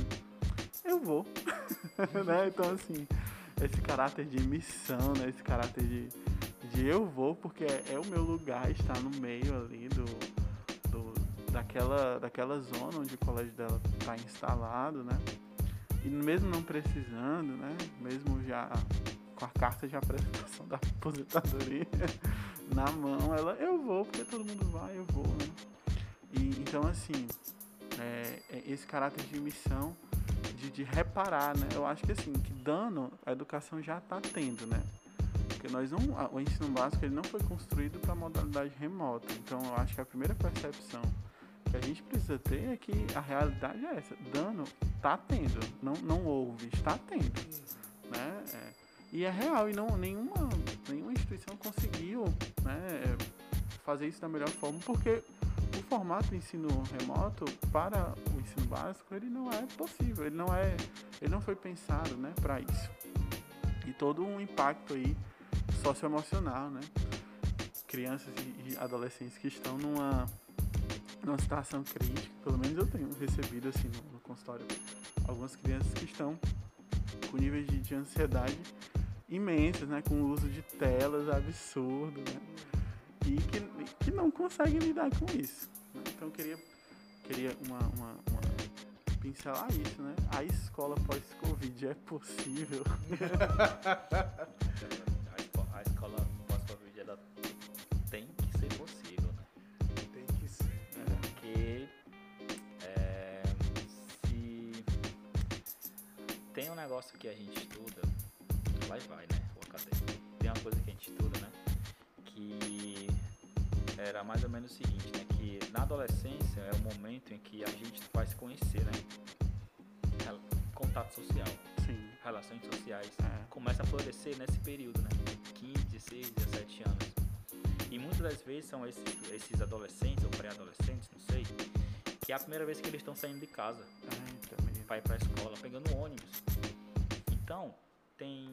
eu vou [LAUGHS] né então assim esse caráter de missão, né? Esse caráter de, de eu vou porque é, é o meu lugar estar no meio ali do, do, daquela, daquela zona onde o colégio dela está instalado, né? E mesmo não precisando, né? Mesmo já com a carta de apresentação da aposentadoria [LAUGHS] na mão, ela eu vou porque todo mundo vai, eu vou, né? E, então assim, é, é esse caráter de missão de, de reparar, né? Eu acho que assim, que dano a educação já está tendo, né? Porque nós não, o ensino básico ele não foi construído para modalidade remota. Então eu acho que a primeira percepção que a gente precisa ter é que a realidade é essa. Dano está tendo, não, não houve, está tendo, né? É, e é real e não nenhuma nenhuma instituição conseguiu, né? Fazer isso da melhor forma porque o formato de ensino remoto para o ensino básico ele não é possível, ele não é, ele não foi pensado, né, para isso. E todo um impacto aí socioemocional, né? Crianças e adolescentes que estão numa numa situação crítica, pelo menos eu tenho recebido assim no, no consultório algumas crianças que estão com níveis de, de ansiedade imensos, né, com o uso de telas absurdo, né? e que, que não conseguem lidar com isso. Né? Então eu queria, queria uma, uma, uma pincelar isso, né? A escola pós-Covid é possível. [LAUGHS] tem um negócio que a gente estuda, vai vai, né? O acadêmico. Tem uma coisa que a gente estuda, né? Que era mais ou menos o seguinte, né? Que na adolescência é o momento em que a gente vai se conhecer, né? Contato social. Sim. Relações sociais. É. Começa a florescer nesse período, né? 15, 16, 17 anos. E muitas das vezes são esses, esses adolescentes ou pré-adolescentes, não sei, que é a primeira vez que eles estão saindo de casa. Para ir para a escola, pegando ônibus. Então, tem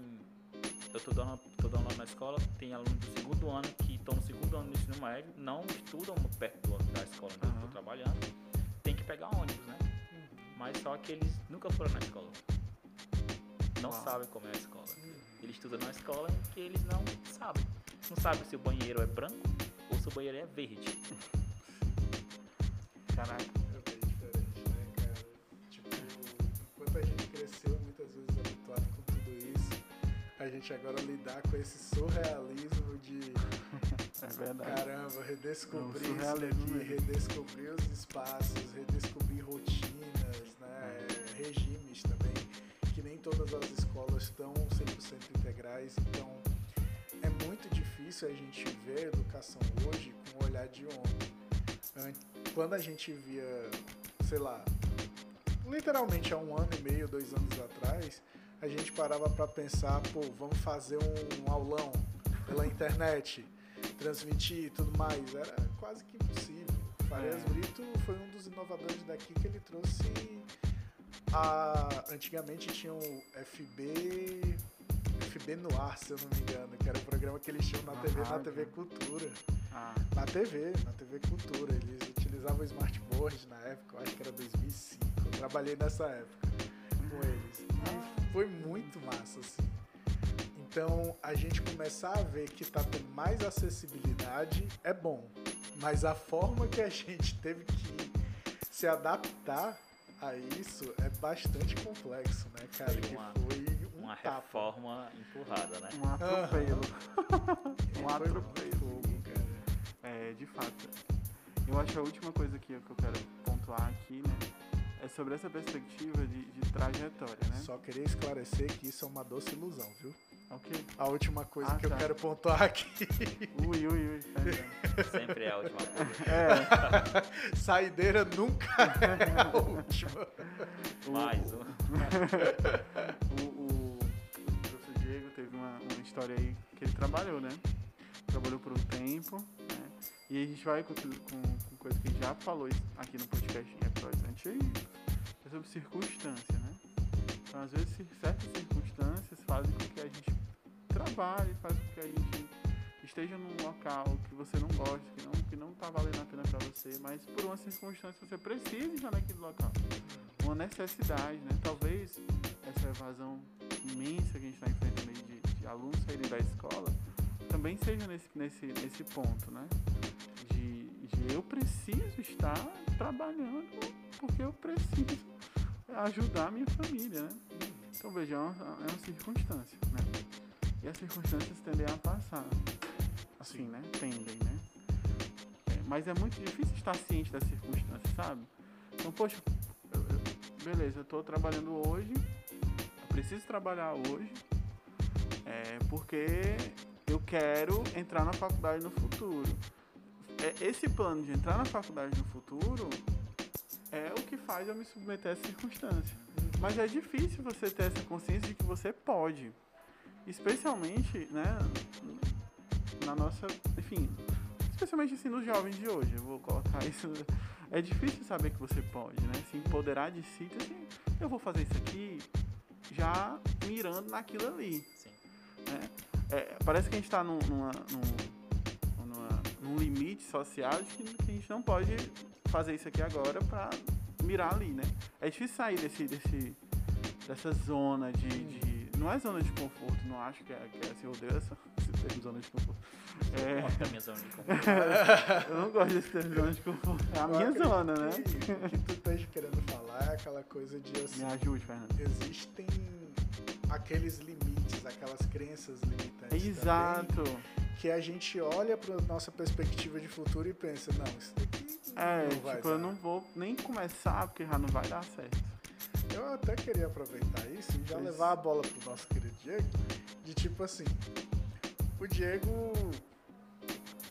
eu tô dando, tô dando lá na escola, tem alunos do segundo ano que estão no segundo ano do ensino médio, não estudam perto do, da escola onde uhum. eu tô trabalhando, tem que pegar ônibus, né? Uhum. Mas só que eles nunca foram na escola. Não Uau. sabem como é a escola. Uhum. Eles estudam na escola que eles não sabem. Não sabem se o banheiro é branco ou se o banheiro é verde. [LAUGHS] Caraca. Cresceu muitas vezes habituado com a gente agora lidar com esse surrealismo de [LAUGHS] é verdade. caramba, redescobrir isso aqui, redescobrir os espaços, redescobrir rotinas, né, é. regimes também, que nem todas as escolas estão 100% integrais, então é muito difícil a gente ver a educação hoje com o olhar de ontem. Quando a gente via, sei lá, literalmente há um ano e meio, dois anos atrás, a gente parava para pensar, pô, vamos fazer um aulão pela internet, transmitir e tudo mais. Era quase que impossível. Farias é. Brito foi um dos inovadores daqui que ele trouxe a... Antigamente tinha o FB. FB no ar, se eu não me engano, que era o programa que eles tinham na, TV, na TV Cultura. Ah. Na TV, na TV Cultura. Eles utilizavam o smartboard na época, eu acho que era 2005. Trabalhei nessa época com eles. E foi muito massa, assim. Então, a gente começar a ver que tá tendo mais acessibilidade é bom. Mas a forma que a gente teve que se adaptar a isso é bastante complexo, né, cara? Foi que uma- foi um Uma tapa. reforma empurrada, né? Um atropelo. Que [LAUGHS] um atropelo. É, de fato. Eu acho a última coisa que, que eu quero pontuar aqui, né? É sobre essa perspectiva de, de trajetória, né? Só queria esclarecer que isso é uma doce ilusão, viu? Ok. A última coisa Ah, que eu tá. quero pontuar aqui. Ui, ui, ui. Sempre é a última coisa. É, [LAUGHS] Saideira nunca [LAUGHS] é a última. Mais um. o, o, o professor Diego teve uma, uma história aí que ele trabalhou, né? Trabalhou por um tempo, né? E a gente vai com, com, com coisa que a gente já falou aqui no podcast em episódios antigos, sobre circunstância, né? Então, às vezes, certas circunstâncias fazem com que a gente trabalhe, fazem com que a gente esteja num local que você não gosta, que não, que não tá valendo a pena pra você, mas por uma circunstância você precisa estar naquele local. Uma necessidade, né? Talvez essa evasão imensa que a gente está enfrentando aí de, de alunos saírem da escola também seja nesse, nesse, nesse ponto, né? De, de eu preciso estar trabalhando porque eu preciso ajudar a minha família, né? Então veja, é uma, é uma circunstância, né? E as circunstâncias tendem a passar. Assim, Sim. né? Tendem, né? É, mas é muito difícil estar ciente das circunstâncias, sabe? Então, poxa, eu- eu- beleza, eu tô trabalhando hoje, eu preciso trabalhar hoje, é, porque eu quero entrar na faculdade no futuro. É, esse plano de entrar na faculdade no futuro é o que faz eu me submeter a essa circunstância. Mas é difícil você ter essa consciência de que você pode. Especialmente, né, na nossa, enfim, especialmente assim nos jovens de hoje, eu vou colocar [LAUGHS] isso. É difícil saber que você pode, né? Se empoderar de si, então, assim, eu vou fazer isso aqui já mirando naquilo ali. Sim. né? É, parece que a gente está num, num- num limite social de que, que a gente não pode fazer isso aqui agora para mirar ali, né? É difícil sair desse, desse, dessa zona de, de- Não é zona de conforto, não acho que é, que é esse odeio essa, [LAUGHS] esse termo zona de conforto. É, Corta a minha zona de conforto. [LAUGHS] eu não gosto desse termo zona de conforto. É a Eu minha zona, né? O que tu estás querendo falar é aquela coisa de assim. Me ajude, Fernando. Existem aqueles limites, aquelas crenças limitantes. também, Exato. que a gente olha para nossa perspectiva de futuro e pensa, não, isso daqui É, não vai tipo, eu não vou nem começar porque já não vai dar certo. Eu até queria aproveitar isso e já Pois. levar a bola pro nosso querido Diego, de tipo assim, o Diego,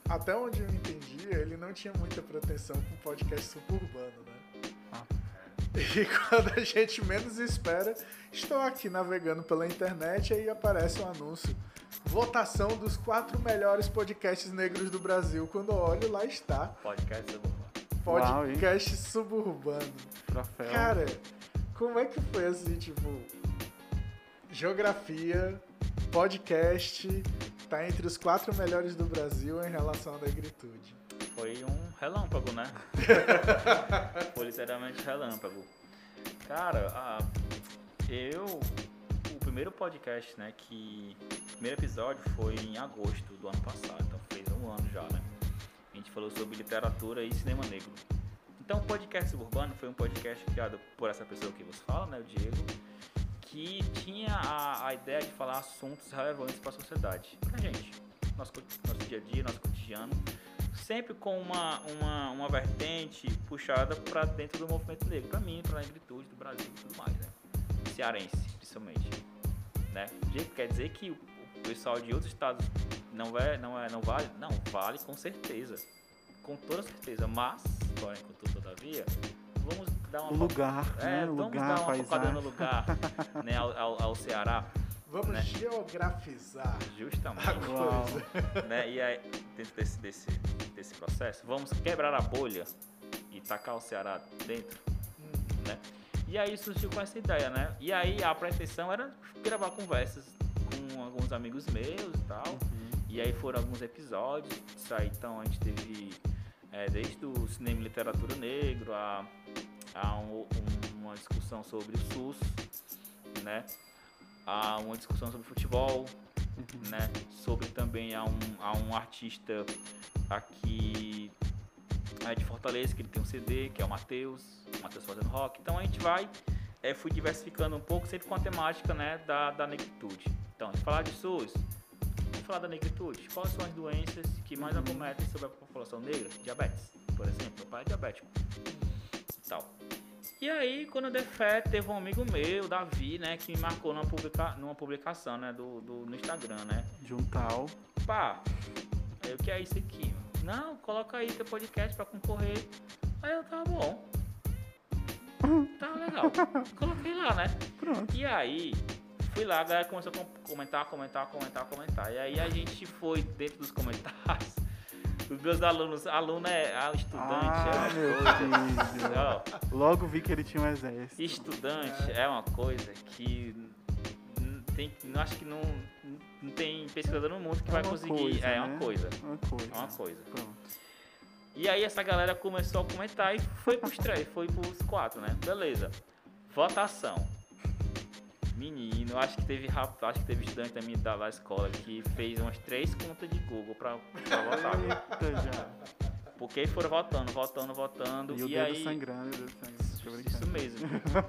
até onde eu entendi, ele não tinha muita pretensão com podcast suburbano, né? Ah. E [LAUGHS] quando a gente menos espera, estou aqui navegando pela internet e aí aparece um anúncio. Votação dos quatro melhores podcasts negros do Brasil. Quando eu olho, lá está. Podcast suburbano. Uau? Podcast suburbano. Troféu. Cara, como é que foi assim, tipo, geografia, podcast, tá entre os quatro melhores do Brasil em relação à negritude. Foi um relâmpago, né? [LAUGHS] Foi literalmente relâmpago. Cara, ah, eu. O primeiro podcast, né? Que. O primeiro episódio foi em agosto do ano passado, então fez um ano já, né? A gente falou sobre literatura e cinema negro. Então, o podcast suburbano foi um podcast criado por essa pessoa que você fala, né? O Diego. Que tinha a, a ideia de falar assuntos relevantes para a sociedade. Pra gente. Nosso, nosso dia a dia, nosso cotidiano sempre com uma, uma, uma vertente puxada para dentro do movimento negro, para mim, para a negritude do Brasil e tudo mais, né? Cearense, principalmente, né? Diego, quer dizer que o pessoal de outros estados não é, não é, não vale? Não, vale com certeza, com toda certeza, mas, porém, contudo, todavia, vamos dar uma O lugar, é, né? Vamos lugar, dar uma focada no lugar, [LAUGHS] né, ao, ao, ao Ceará, Vamos Né? geografizar justamente. a coisa. né? E aí, dentro desse, desse, desse processo, vamos quebrar a bolha e tacar o Ceará dentro, Hum, né? E aí surgiu com essa ideia, né? E aí a pretensão era gravar conversas com alguns amigos meus e tal. Uhum. E aí foram alguns episódios. Isso aí, então a gente teve é, desde o cinema e literatura negro a, a um- um- uma discussão sobre o SUS, né? A uma discussão sobre futebol, Uhum. né? Sobre também a um, a um artista aqui é, de Fortaleza, que ele tem um CD, que é o Matheus, o Matheus fazendo rock. Então a gente vai, é, fui diversificando um pouco, sempre com a temática né, da, da negritude. Então, a gente falar de SUS, vamos falar da negritude. Quais são as doenças que mais acometem sobre a população negra? Diabetes, por exemplo. Meu pai é diabético. E tal. E aí, quando eu dei fé, teve um amigo meu, Davi, né, que me marcou numa, publica, numa publicação, né, do, do, no Instagram, né? De um tal. Pá, aí o que é isso aqui? Não, coloca aí teu podcast pra concorrer. Aí eu, tá bom. [LAUGHS] Tá legal. Coloquei lá, né? Pronto. E aí, fui lá, a galera começou a com- comentar, comentar, comentar, comentar. E aí a gente foi dentro dos comentários. Os meus alunos, aluno é ah, estudante, Ah, é meu uma coisa. Ó, Logo vi que ele tinha um exército. estudante é uma coisa que tem, acho que não, não tem pesquisador no mundo que É vai uma conseguir. coisa, é uma né? coisa. Uma coisa. É uma coisa. Pronto. E aí essa galera começou a comentar e foi pros três, foi pros quatro, né? Beleza. Votação. Menino, acho que teve rap- acho que teve estudante da minha da, da escola que fez umas três contas de Google pra, pra votar. Eita, já. Porque foram votando, votando, votando. E o E, dedo aí. sangrando, dedo sangrando. Isso mesmo.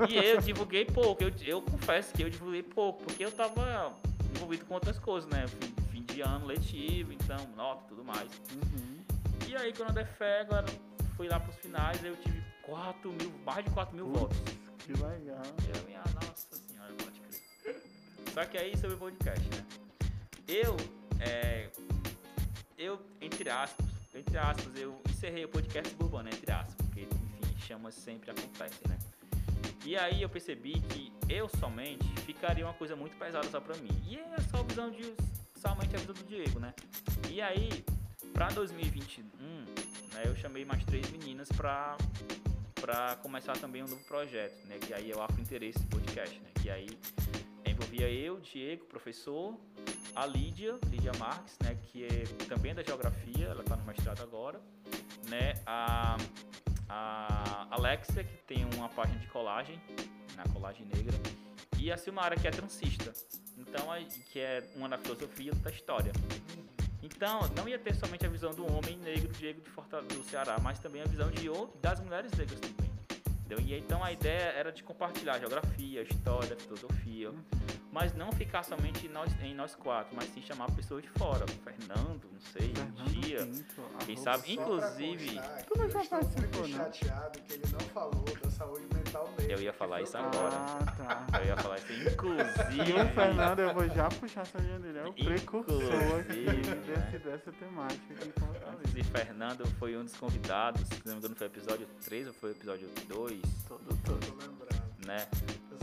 E eu divulguei pouco, eu, eu confesso que eu divulguei pouco, porque eu tava envolvido com outras coisas, né? Fim, fim de ano letivo, então, nota e tudo mais. Uhum. E aí, quando eu dei fé, agora fui lá pros finais, eu tive 4 mil, mais de 4 mil Putz. votos. Que legal. Só que aí sobre o podcast, né? Eu, é, eu, entre aspas, entre aspas, eu encerrei o podcast suburbano, entre aspas, porque, enfim, chamas sempre acontecem, né? E aí eu percebi que eu somente ficaria uma coisa muito pesada só pra mim. E é só a visão de, somente a visão do Diego, né? E aí, pra 2021, né, eu chamei mais três meninas pra para começar também um novo projeto, né? Que aí é o Afro Interesse Podcast, né? Que aí envolvia eu, Diego, professor, a Lídia, Lídia Marques, né? Que é também da geografia, ela está no mestrado agora, né? A, a Alexia, que tem uma página de colagem, na colagem negra, e a Silmara, que é transista, então que é uma da filosofia da história. Então, não ia ter somente a visão do homem negro Diego de Fortaleza, do Ceará, mas também a visão de das mulheres negras também. Entendeu? E então a ideia era de compartilhar geografia, história, filosofia, mas não ficar somente em nós, em nós quatro, mas sim chamar pessoas de fora. Fernando, não sei, Fernando Gia, Pinto, quem sabe? Inclusive- Tu não eu já estou participou, muito né? chateado que ele não falou da saúde mental dele. Eu ia falar isso agora. Ah, tá. [LAUGHS] eu ia falar isso, E o inclusive. Fernando, eu vou já puxar a sardinha dele. É o precursor aqui Inclusive, desse, dessa temática aqui em Fortaleza. Inclusive, Fernando foi um dos convidados, se não me engano foi o episódio 3 ou foi o episódio 2, Todo, todo. Lembrado. né?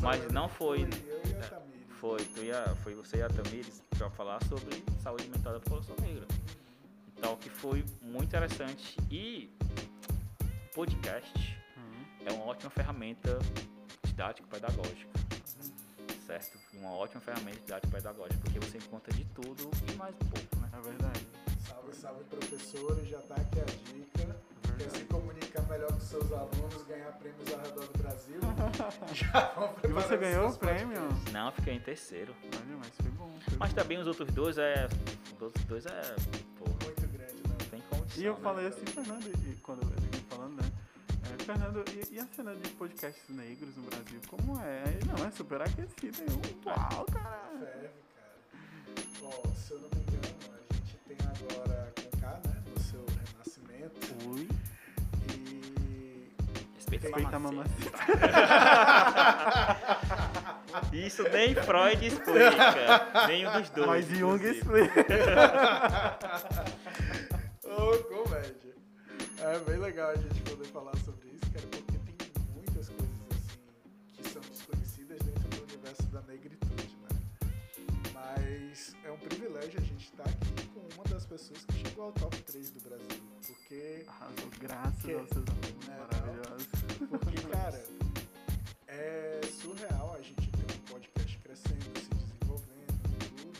Mas não foi- Eu e a Tamires. Foi, tu ia, foi você e a Tamires para falar sobre saúde mental da população negra. Então, que foi muito interessante. E podcast Uhum. é uma ótima ferramenta didático-pedagógica, certo? Uma ótima ferramenta didático-pedagógica, porque você encontra de tudo e mais um pouco, né? É verdade. Salve, salve, professores. Já tá aqui a dica. É Quer se comunicar melhor com seus alunos, ganhar prêmios ao redor do Brasil? [LAUGHS] Já vão E você ganhou o prêmio? podcasts. Não, fiquei em terceiro. Olha, mas foi bom. Foi Mas bom. também os outros dois é. Os outros dois é. Pô, Muito grande, né? não tem condição. E eu né? falei assim, Fernando, e quando ele vinha falando, né? É, Fernando, e, e a cena de podcasts negros no Brasil, como é? Aí, Não, é super aquecida. Eu, uau, cara. Ferve, cara. Bom, se eu não me engano, a gente tem agora Conká, né? No seu renascimento. Ui. Respeita a mamacita. [LAUGHS] Isso nem Freud explica. Nenhum dos dois. Mas Jung explica. [LAUGHS] Ô, comédia. É bem legal a gente poder falar sobre isso, cara, porque tem muitas coisas assim que são desconhecidas dentro do universo da negritude, né? Mas é um privilégio a gente estar aqui uma das pessoas que chegou ao top 3 do Brasil. Porque, Arrasou, graças Que- aos seus alunos né, maravilhosos. porque, cara, é surreal a gente ter um podcast crescendo, se desenvolvendo e tudo.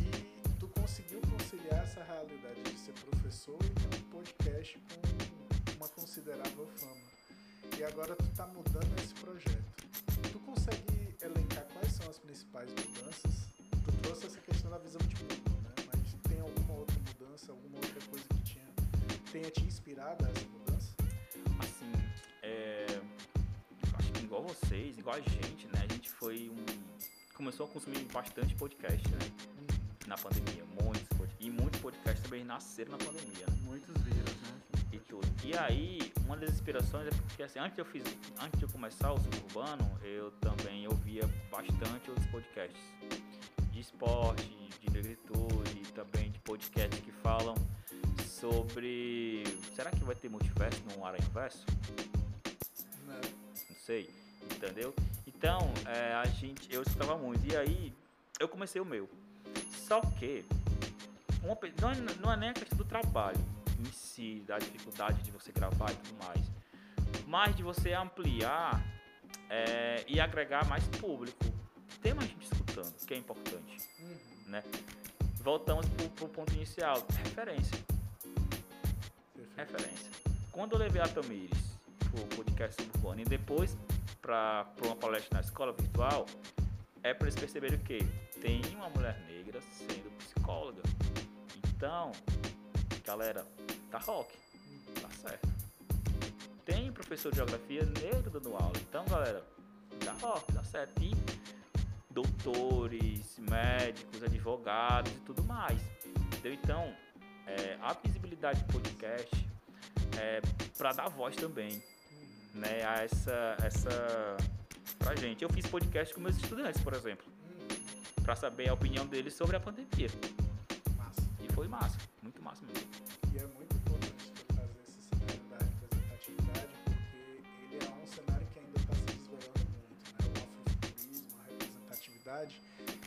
E tu conseguiu conciliar essa realidade de ser professor e ter um podcast com uma considerável fama. E agora tu tá mudando esse projeto. Tu consegue elencar quais são as principais mudanças? Tu trouxe essa questão da visão de mundo, mudança, alguma outra coisa que tinha, tenha te inspirado a essa mudança? assim, é, acho que igual vocês, igual a gente, né? A gente foi um. Começou a consumir bastante podcast, né? Na pandemia, muitos podcasts. E muitos podcasts também nasceram na pandemia, né? Muitos vírus, né? E tudo. E aí, uma das inspirações é porque assim, antes de eu fiz, antes de eu começar o suburbano, eu também ouvia bastante outros podcasts de esporte, de negritude, também de podcasts que falam sobre. Será que vai ter multiverso no Aranha Verso? Né? Não sei, entendeu? Então, é, a gente, eu escutava muito. E aí, eu comecei o meu. Só que, uma não, é, não é nem a questão do trabalho em si, da dificuldade de você gravar e tudo mais, mas de você ampliar é, e agregar mais público. Tem mais gente escutando, que é importante, Uhum. né? Voltamos pro, pro ponto inicial, referência. Perfeito. Referência. Quando eu levei a Tamires pro podcast suburbano e depois para uma palestra na escola virtual, é para eles perceberem o quê? Tem uma mulher negra sendo psicóloga. Então, galera, tá rock, tá certo. Tem professor de geografia negro dando aula. Então, galera, tá rock, tá certo. E doutores, médicos, advogados e tudo mais. Entendeu? Então, é, a visibilidade do podcast é para dar voz também, né, a essa, essa pra gente. Eu fiz podcast com meus estudantes, por exemplo, para saber a opinião deles sobre a pandemia. Massa. E foi massa, muito massa mesmo. E é muito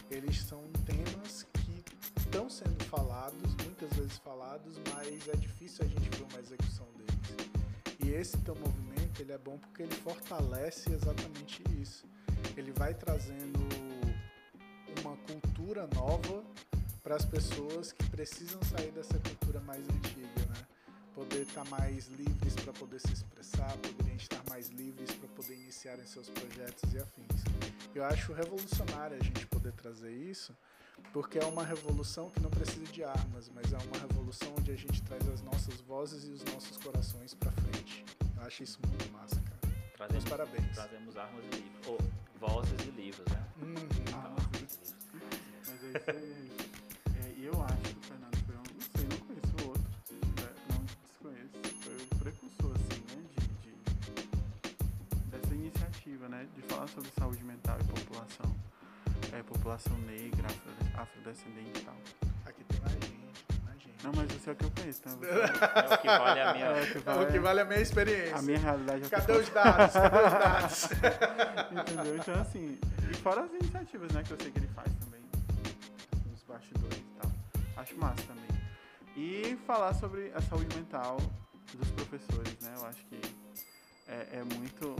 eles são temas que estão sendo falados, muitas vezes falados, mas é difícil a gente ver uma execução deles. E esse teu movimento, ele é bom porque ele fortalece exatamente isso. Ele vai trazendo uma cultura nova para as pessoas que precisam sair dessa cultura mais antiga, né? Poder estar mais livres para poder se expressar, poderem estar mais livres para poder iniciarem seus projetos e afins. Eu acho revolucionário a gente poder trazer isso, porque é uma revolução que não precisa de armas, mas é uma revolução onde a gente traz as nossas vozes e os nossos corações para frente. Eu acho isso muito massa, cara. Meus Trazemos, parabéns. trazemos armas e livros, ou vozes e livros, né? Uhum. Então, Ah, armas e livros. Mas é isso aí. Né? De falar sobre saúde mental e população. É, população negra, afro, afrodescendente e tal. Aqui tem mais gente, tem mais gente. Não, mas você é o que eu conheço, né? Você, É o que vale a minha. é, o que É vale, o que vale a minha experiência. a minha realidade é Cadê os dados? Cadê os dados? [LAUGHS] Entendeu? Então, assim, e fora as iniciativas, né, que eu sei que ele faz também, nos bastidores e tal. Acho massa também. E falar sobre a saúde mental dos professores, né? Eu acho que é, é muito.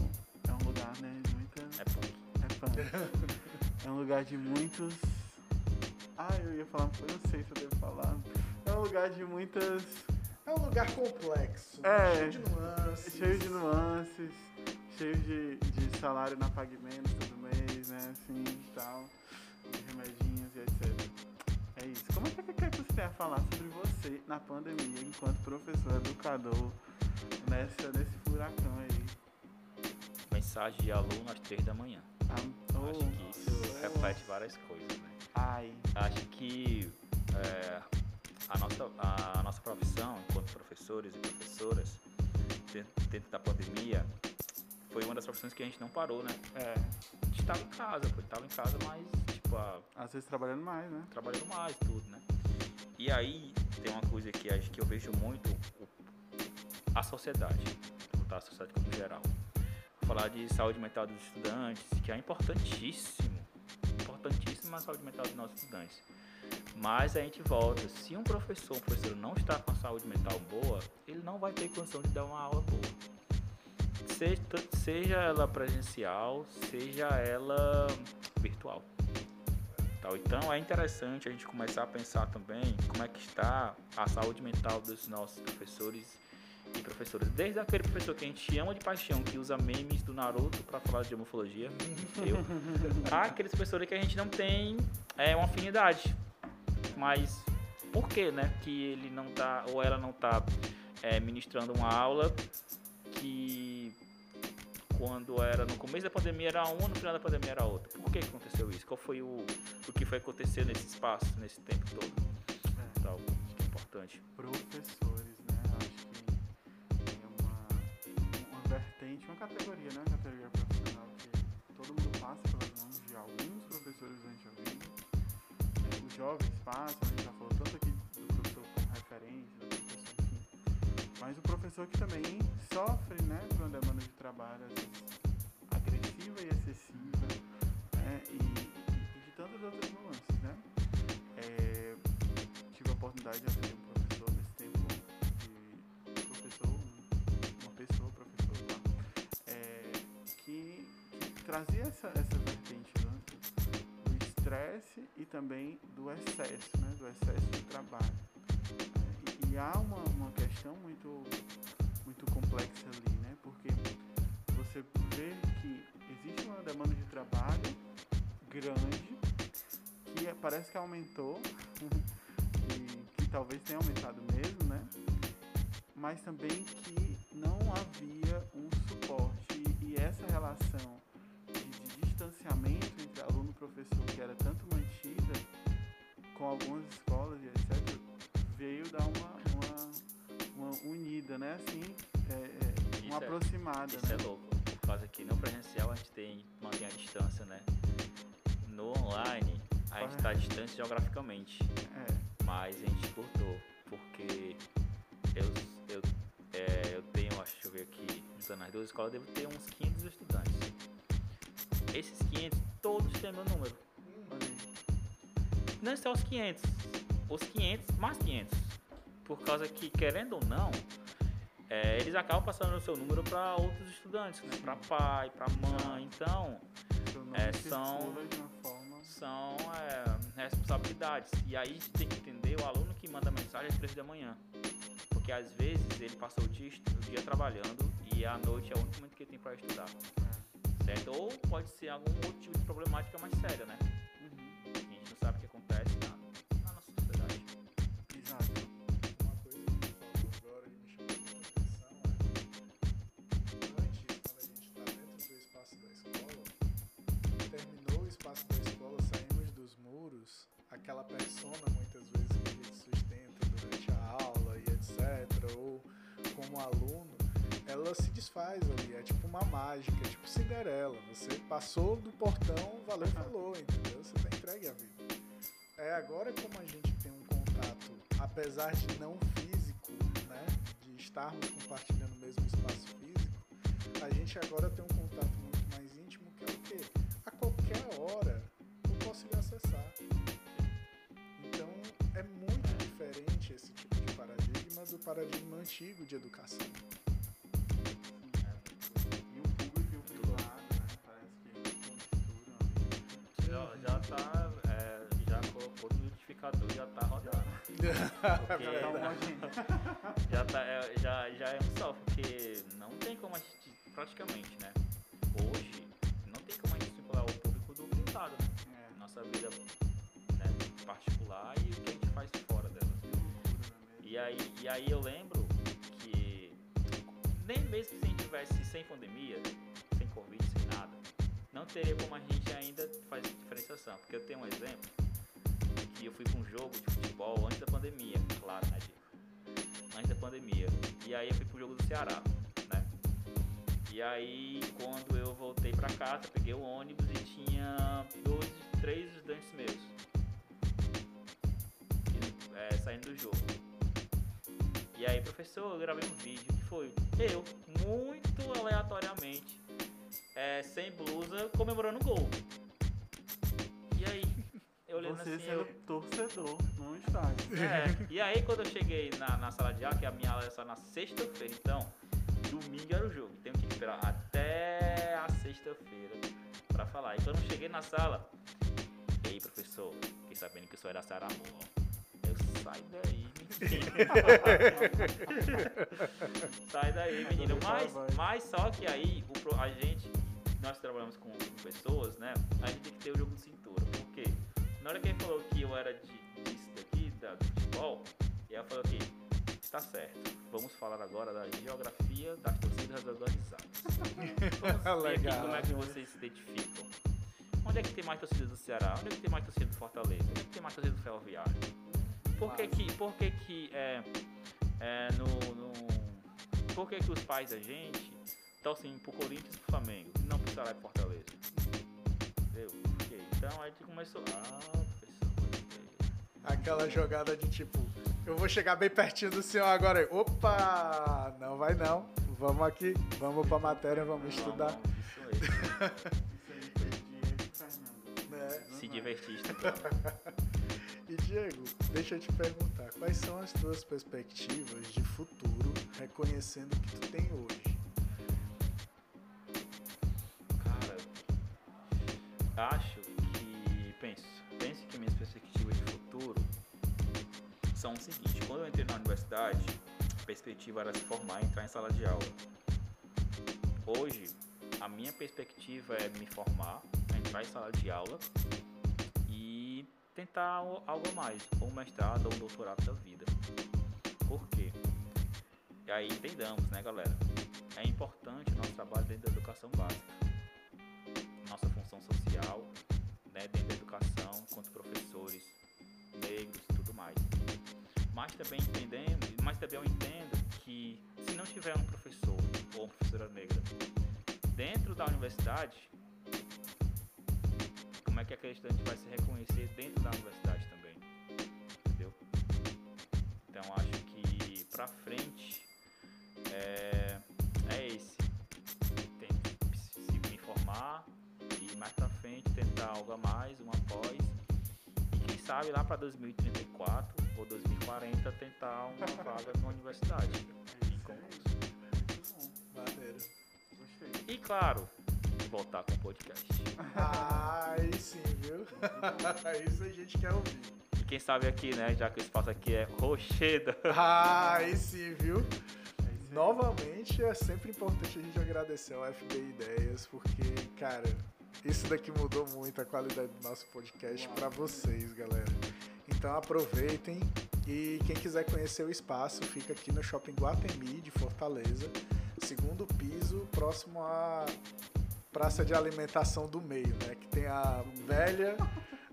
É um lugar, né? de Muita. É punk. É fã. É um lugar de muitos. Ah, eu ia falar, eu não sei se eu devo falar. É um lugar de muitas. É um lugar complexo, É. cheio de nuances. cheio de nuances, cheio de, de salário na Pague Menos todo mês, né? Assim e tal, de remedinhos e etc. É isso. Como é que você quer que você tenha a falar sobre você na pandemia, enquanto professor, educador, nessa, nesse furacão aí? Mensagem de aluno às três da manhã. Ah, oh, Acho que isso reflete várias coisas, né? Ai, Acho que é, a, nossa, a nossa profissão, enquanto professores e professoras, dentro, dentro da pandemia, foi uma das profissões que a gente não parou, né? é. A gente estava em casa, pô, estava em casa, mas, tipo, a, Às vezes trabalhando mais, né? trabalhando mais, tudo, né? E aí tem uma coisa que acho que eu vejo muito a sociedade, a sociedade como geral. Falar de saúde mental dos estudantes, que é importantíssimo, importantíssimo a saúde mental dos nossos estudantes. Mas a gente volta, se um professor, um professor não está com a saúde mental boa, ele não vai ter condição de dar uma aula boa. Seja, seja ela presencial, seja ela virtual. Tal. Então é interessante a gente começar a pensar também como é que está a saúde mental dos nossos professores e professoras. Desde aquele professor que a gente ama de paixão, que usa memes do Naruto para falar de homofobia, [LAUGHS] eu, aqueles professores que a gente não tem é, uma afinidade. Mas por que, né? Que ele não tá, ou ela não tá é, ministrando uma aula que quando era no começo da pandemia era um, no final da pandemia era outro. Por que aconteceu isso? Qual foi o, o que foi acontecer nesse espaço, nesse tempo todo? É. É importante. Professores, uma vertente, uma categoria, né? Categoria profissional que todo mundo passa pelas mãos de alguns professores durante a vida. Os jovens passam, a gente já falou tanto aqui do professor como referência, do professor, enfim. Mas o professor que também sofre, né? Por uma demanda de trabalho, às vezes, agressiva e excessiva, né? E- e de tantas outras nuances, né? É, tive a oportunidade de atender um que, que trazia essa, essa vertente né, do estresse e também do excesso, né? Do excesso de trabalho. E, e há uma, uma questão muito, muito complexa ali, né? Porque você vê que existe uma demanda de trabalho grande que é- parece que aumentou [LAUGHS] e que talvez tenha aumentado mesmo, né? Mas também que não havia um suporte e essa relação de, de distanciamento entre aluno e professor que era tanto mantida com algumas escolas e etc veio dar uma, uma, uma unida, né? Assim, é, é, uma é- aproximada, Isso né? é louco, por causa que no presencial a gente tem, mantém a distância, né? No online a gente está distante geograficamente, É, mas a gente cortou, porque eu, eu, é, eu acho, deixa eu ver aqui, juntando as duas escolas, devo ter uns 500 estudantes. Esses 500, todos têm meu número. Não só os 500, os 500 mais 500. Por causa que, querendo ou não, é, eles acabam passando o seu número para outros estudantes, né? Para pai, para mãe. Então, É, são- são é, responsabilidades. E aí a gente tem que entender o aluno que manda mensagem às 3 da manhã. Porque às vezes ele passou o dia, o dia trabalhando e à noite é o único momento que ele tem para estudar. Certo? Ou pode ser algum outro tipo de problemática mais séria, né? Uhum. A gente não sabe o que acontece na, na nossa sociedade. Exato. Uma ela se desfaz ali, é tipo uma mágica, é tipo Cinderela. Você passou do portão, valeu, falou, entendeu? Você tá entregue à vida. É agora como a gente tem um contato, apesar de não físico, né, de estarmos compartilhando o mesmo espaço físico, a gente agora tem um contato muito mais íntimo que é o quê? A qualquer hora eu posso lhe acessar. Então é muito diferente esse tipo de paradigma do paradigma antigo de educação. É, já colocou no notificador, já tá rodando. [LAUGHS] Porque Já homogêneo. já, tá, é, já, já é um só, porque não tem como a gente, praticamente, né? Hoje, não tem como a gente vincular o público do privado, né? É, Nossa vida né, particular e o que a gente faz fora dela. E aí, e aí eu lembro que nem mesmo se a gente tivesse sem pandemia, sem Covid, sem nada, não teria como a gente ainda fazer diferenciação. Porque eu tenho um exemplo que eu fui para um jogo de futebol antes da pandemia, claro, né? Antes da pandemia. E aí eu fui pro jogo do Ceará, né? E aí quando eu voltei para casa, peguei o ônibus e tinha dois, três estudantes meus. É, saindo do jogo. E aí, professor, eu gravei um vídeo que foi eu, muito aleatoriamente, é, sem blusa, comemorando o gol. E aí, eu olhando Você assim, sendo eu, torcedor num estádio. é, e aí quando eu cheguei na, na sala de aula, que a minha aula era só na sexta-feira, então, domingo era o jogo. Tenho que esperar até a sexta-feira pra falar. E quando eu cheguei na sala, ei professor, fiquei sabendo que o senhor era Saramor. Eu sai daí, menino. [LAUGHS] sai daí, menino. Mas, mas só que aí o a gente, nós trabalhamos com, com pessoas, né? A gente tem que ter o jogo de cintura. Por quê? Na hora que ele falou que eu era de, disso daqui, da, do futebol, e ela falou que Tá certo. Vamos falar agora da geografia das torcidas organizadas. [LAUGHS] Vamos ver aqui Legal. como é que vocês se identificam. Onde é que tem mais torcida do Ceará? Onde é que tem mais torcida do Fortaleza? Onde é que tem mais torcida do Ferroviário? Por que que, por que, que é, é, no, no- Por que que os pais da gente torcem pro Corinthians e pro Flamengo? Não pro Ceará e Fortaleza? Entendeu? Quê? Então aí gente começou... Ah. Aquela jogada de tipo, eu vou chegar bem pertinho do senhor agora. Opa! Não vai não. Vamos aqui, vamos pra matéria, vamos estudar. Isso aí. Isso aí. Né? Se divertir, estudando. [LAUGHS] E Diego, deixa eu te perguntar, quais são as tuas perspectivas de futuro, reconhecendo o que tu tem hoje? Acho que. Penso. Penso que minhas perspectivas de futuro são o seguinte: quando eu entrei na universidade, a perspectiva era se formar e entrar em sala de aula. Hoje, a minha perspectiva é me formar, entrar em sala de aula e tentar al- algo a mais, ou um mestrado ou um doutorado da vida. Por quê? E aí entendamos, né, galera? É importante o nosso trabalho dentro da educação básica nossa função social, né, dentro da educação, quanto professores negros e tudo mais. Mas também entendemos, mas também eu entendo que se não tiver um professor ou uma professora negra dentro da universidade, como é que aquele estudante vai se reconhecer dentro da universidade também? Entendeu? Então acho que pra frente é, é esse. Tem que se me formar e mais pra frente tentar algo a mais, uma pós. E quem sabe lá pra 2034 ou 2040 tentar uma vaga numa universidade. Em concurso. Muito bom. Maneiro. Gostei. E claro, voltar com o podcast. Ah, aí sim, viu? [LAUGHS] Isso a gente quer ouvir. E quem sabe aqui, né, já que o espaço aqui é Rocheda. Ah, aí sim, viu? Novamente, é sempre importante a gente agradecer ao FB Ideias, porque, cara, isso daqui mudou muito a qualidade do nosso podcast para vocês, galera. Então aproveitem e quem quiser conhecer o espaço, fica aqui no Shopping Guatemi de Fortaleza, segundo piso, próximo à praça de alimentação do meio, né? Que tem a velha,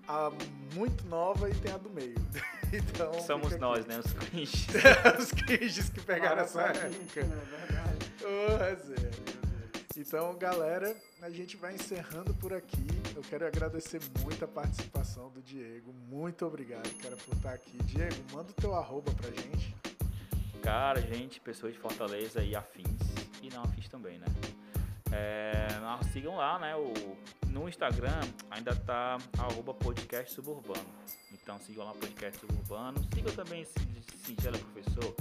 a muito nova e tem a do meio. [LAUGHS] Então, Somos nós, aqui. né, os cringes. [LAUGHS] Os cringes que pegaram essa época. né? Verdade. Ô, Zé. Então, galera, a gente vai encerrando por aqui. Eu quero agradecer muito a participação do Diego. Muito obrigado, cara, por estar aqui. Diego, manda o teu arroba pra gente. Cara, gente, pessoas de Fortaleza e afins. E não afins também, né? É, sigam lá, né? O, no Instagram ainda tá arroba podcast suburbano. Então sigam lá podcast suburbano. Sigam também esse singelo professor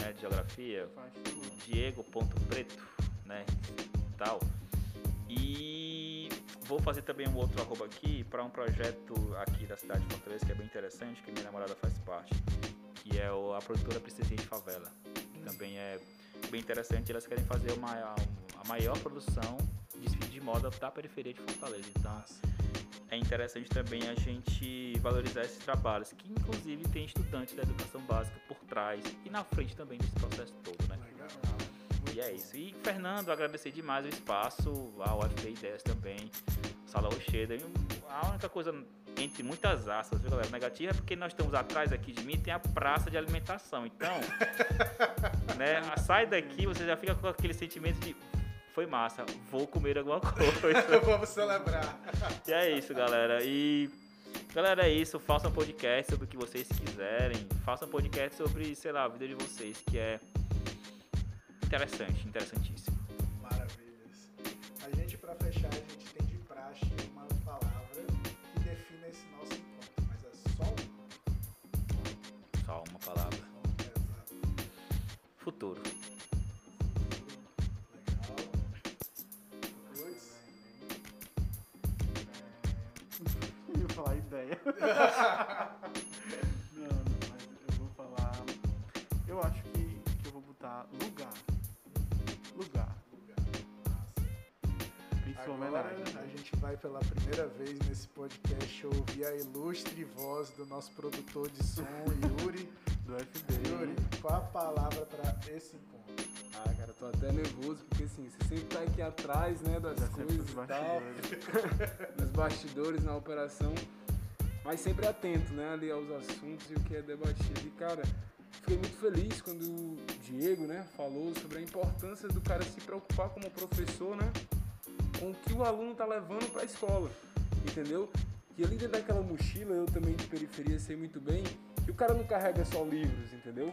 né, de geografia, o Diego.preto, né? Tal. E vou fazer também um outro arroba aqui para um projeto aqui da cidade de Fortaleza que é bem interessante, que minha namorada faz parte, que é a produtora Princesinha de Favela. Também é bem interessante, elas querem fazer uma, a maior produção de de moda da periferia de Fortaleza. Então é interessante também a gente valorizar esses trabalhos, que inclusive tem estudantes da educação básica por trás e na frente também desse processo todo, né? Legal. E é isso. E Fernando, agradecer demais o espaço, ao UFB Ideias também, Sala Rocheda. A única coisa, entre muitas aspas, viu, galera, negativa é porque nós estamos atrás aqui de mim tem a praça de alimentação. Então, [LAUGHS] né, sai daqui, você já fica com aquele sentimento de foi massa, vou comer alguma coisa. [LAUGHS] Vamos celebrar. E é isso, galera. E galera, é isso. Façam um podcast sobre o que vocês quiserem. Façam um podcast sobre, sei lá, a vida de vocês, que é interessante, interessantíssimo. Maravilhas. A gente, pra fechar, a gente tem de praxe uma palavra que define esse nosso encontro, mas é só uma. Só uma palavra. Exato. Futuro. [LAUGHS] Eu ia falar ideia. [LAUGHS] não, não, mas eu vou falar. Eu acho que, que eu vou botar. Lugar. Agora homenagem. a gente vai pela primeira vez nesse podcast ouvir a ilustre voz do nosso produtor de som, Yuri. [LAUGHS] Do FB. Yuri, qual a palavra para esse encontro? Ah, cara, tô até nervoso, porque assim, você sempre tá aqui atrás, né, das Já coisas os e tal, bastidores. [LAUGHS] nos bastidores, na operação, mas sempre atento, né, ali aos assuntos e o que é debatido. E, cara, fiquei muito feliz quando o Diego, né, falou sobre a importância do cara se preocupar como professor, né, com o que o aluno tá levando para a escola, entendeu? E ali dentro daquela mochila, eu também de periferia sei muito bem, que o cara não carrega só livros, entendeu?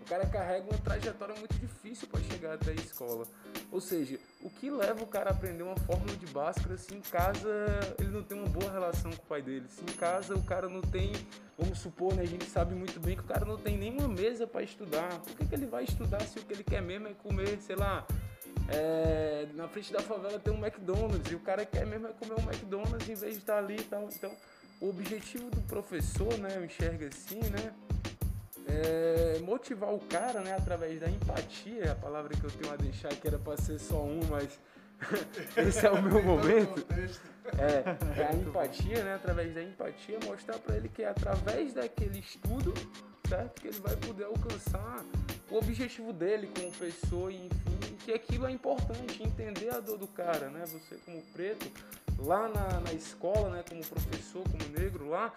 O cara carrega uma trajetória muito difícil para chegar até a escola. Ou seja, o que leva o cara a aprender uma fórmula de Bhaskara se em casa ele não tem uma boa relação com o pai dele? Se em casa o cara não tem, vamos supor, né, a gente sabe muito bem que o cara não tem nenhuma mesa para estudar. Por que, que ele vai estudar se o que ele quer mesmo é comer, sei lá, é, na frente da favela tem um McDonald's e o cara quer mesmo é comer um McDonald's em vez de estar ali e tal. Então, o objetivo do professor, né, eu enxergo assim, né, é motivar o cara, né, através da empatia, a palavra que eu tenho a deixar que era para ser só um, mas [LAUGHS] esse é o meu momento. É, é a empatia, né, através da empatia, mostrar para ele que é através daquele estudo, certo, que ele vai poder alcançar o objetivo dele como pessoa e enfim, que aquilo é importante, entender a dor do cara, né? Você como preto, lá na, na escola, né, como professor, como negro lá,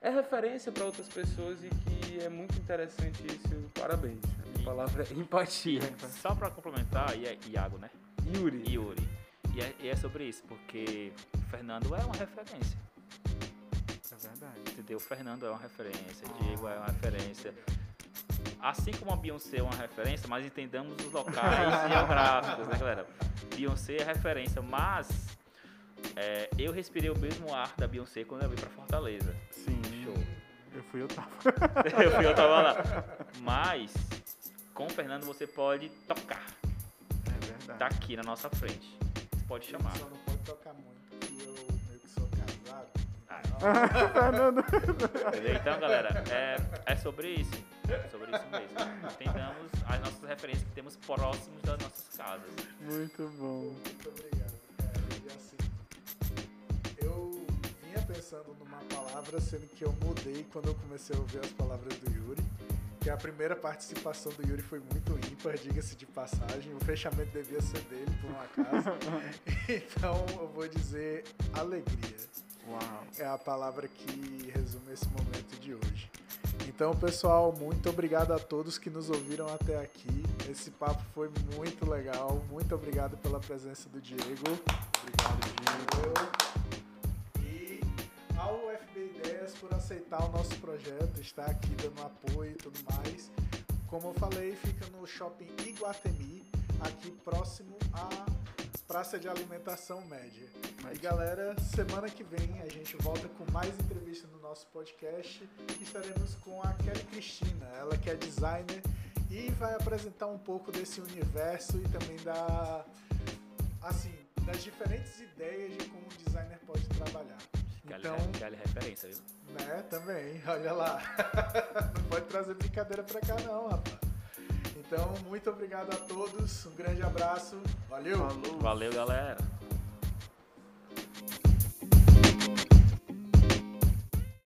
é referência para outras pessoas e que é muito interessante isso. Parabéns. A palavra é empatia. Só pra complementar, I- Iago, né? Yuri. Yuri. E é, e é sobre isso, porque o Fernando é uma referência. É verdade. Entendeu? O Fernando é uma referência, Diego é uma referência. Assim como a Beyoncé é uma referência, mas entendamos os locais [LAUGHS] geográficos, né, galera? Beyoncé é referência, mas é, eu respirei o mesmo ar da Beyoncé quando eu vim pra Fortaleza. Sim. Show. Eu fui, eu tava. [LAUGHS] eu fui, eu tava lá. [LAUGHS] Mas com o Fernando você pode tocar. É verdade. Tá aqui na nossa frente. Você pode chamar. Só não pode tocar muito, Ah. Então, Entendeu? Então, galera, é, é sobre isso. É sobre isso mesmo. Entendamos as nossas referências que temos próximos das nossas casas. Muito bom. Muito obrigado, cara. E assim, eu vinha pensando numa palavra, sendo que eu mudei quando eu comecei a ouvir as palavras do Yuri. Que a primeira participação do Yuri foi muito ímpar, diga-se de passagem. O fechamento devia ser dele, por um acaso. [LAUGHS] então eu vou dizer alegria. Uau. É a palavra que resume esse momento de hoje. Então, pessoal, muito obrigado a todos que nos ouviram até aqui. Esse papo foi muito legal. Muito obrigado pela presença do Diego. Obrigado, Diego. E ao UFB Ideias por aceitar o nosso projeto, estar aqui dando apoio e tudo mais. Como eu falei, fica no Shopping Iguatemi, aqui próximo à Praça de Alimentação Média. E galera, semana que vem a gente volta com mais entrevista no nosso podcast. Estaremos com a Kelly Cristina, ela que é designer e vai apresentar um pouco desse universo e também da assim, das diferentes ideias de como o designer pode trabalhar. Kelly, Então, Kelly é referência, viu? né, também, olha lá. [LAUGHS] Não pode trazer brincadeira pra cá não, rapaz. Então, muito obrigado a todos, um grande abraço, valeu! Falou. Valeu, galera.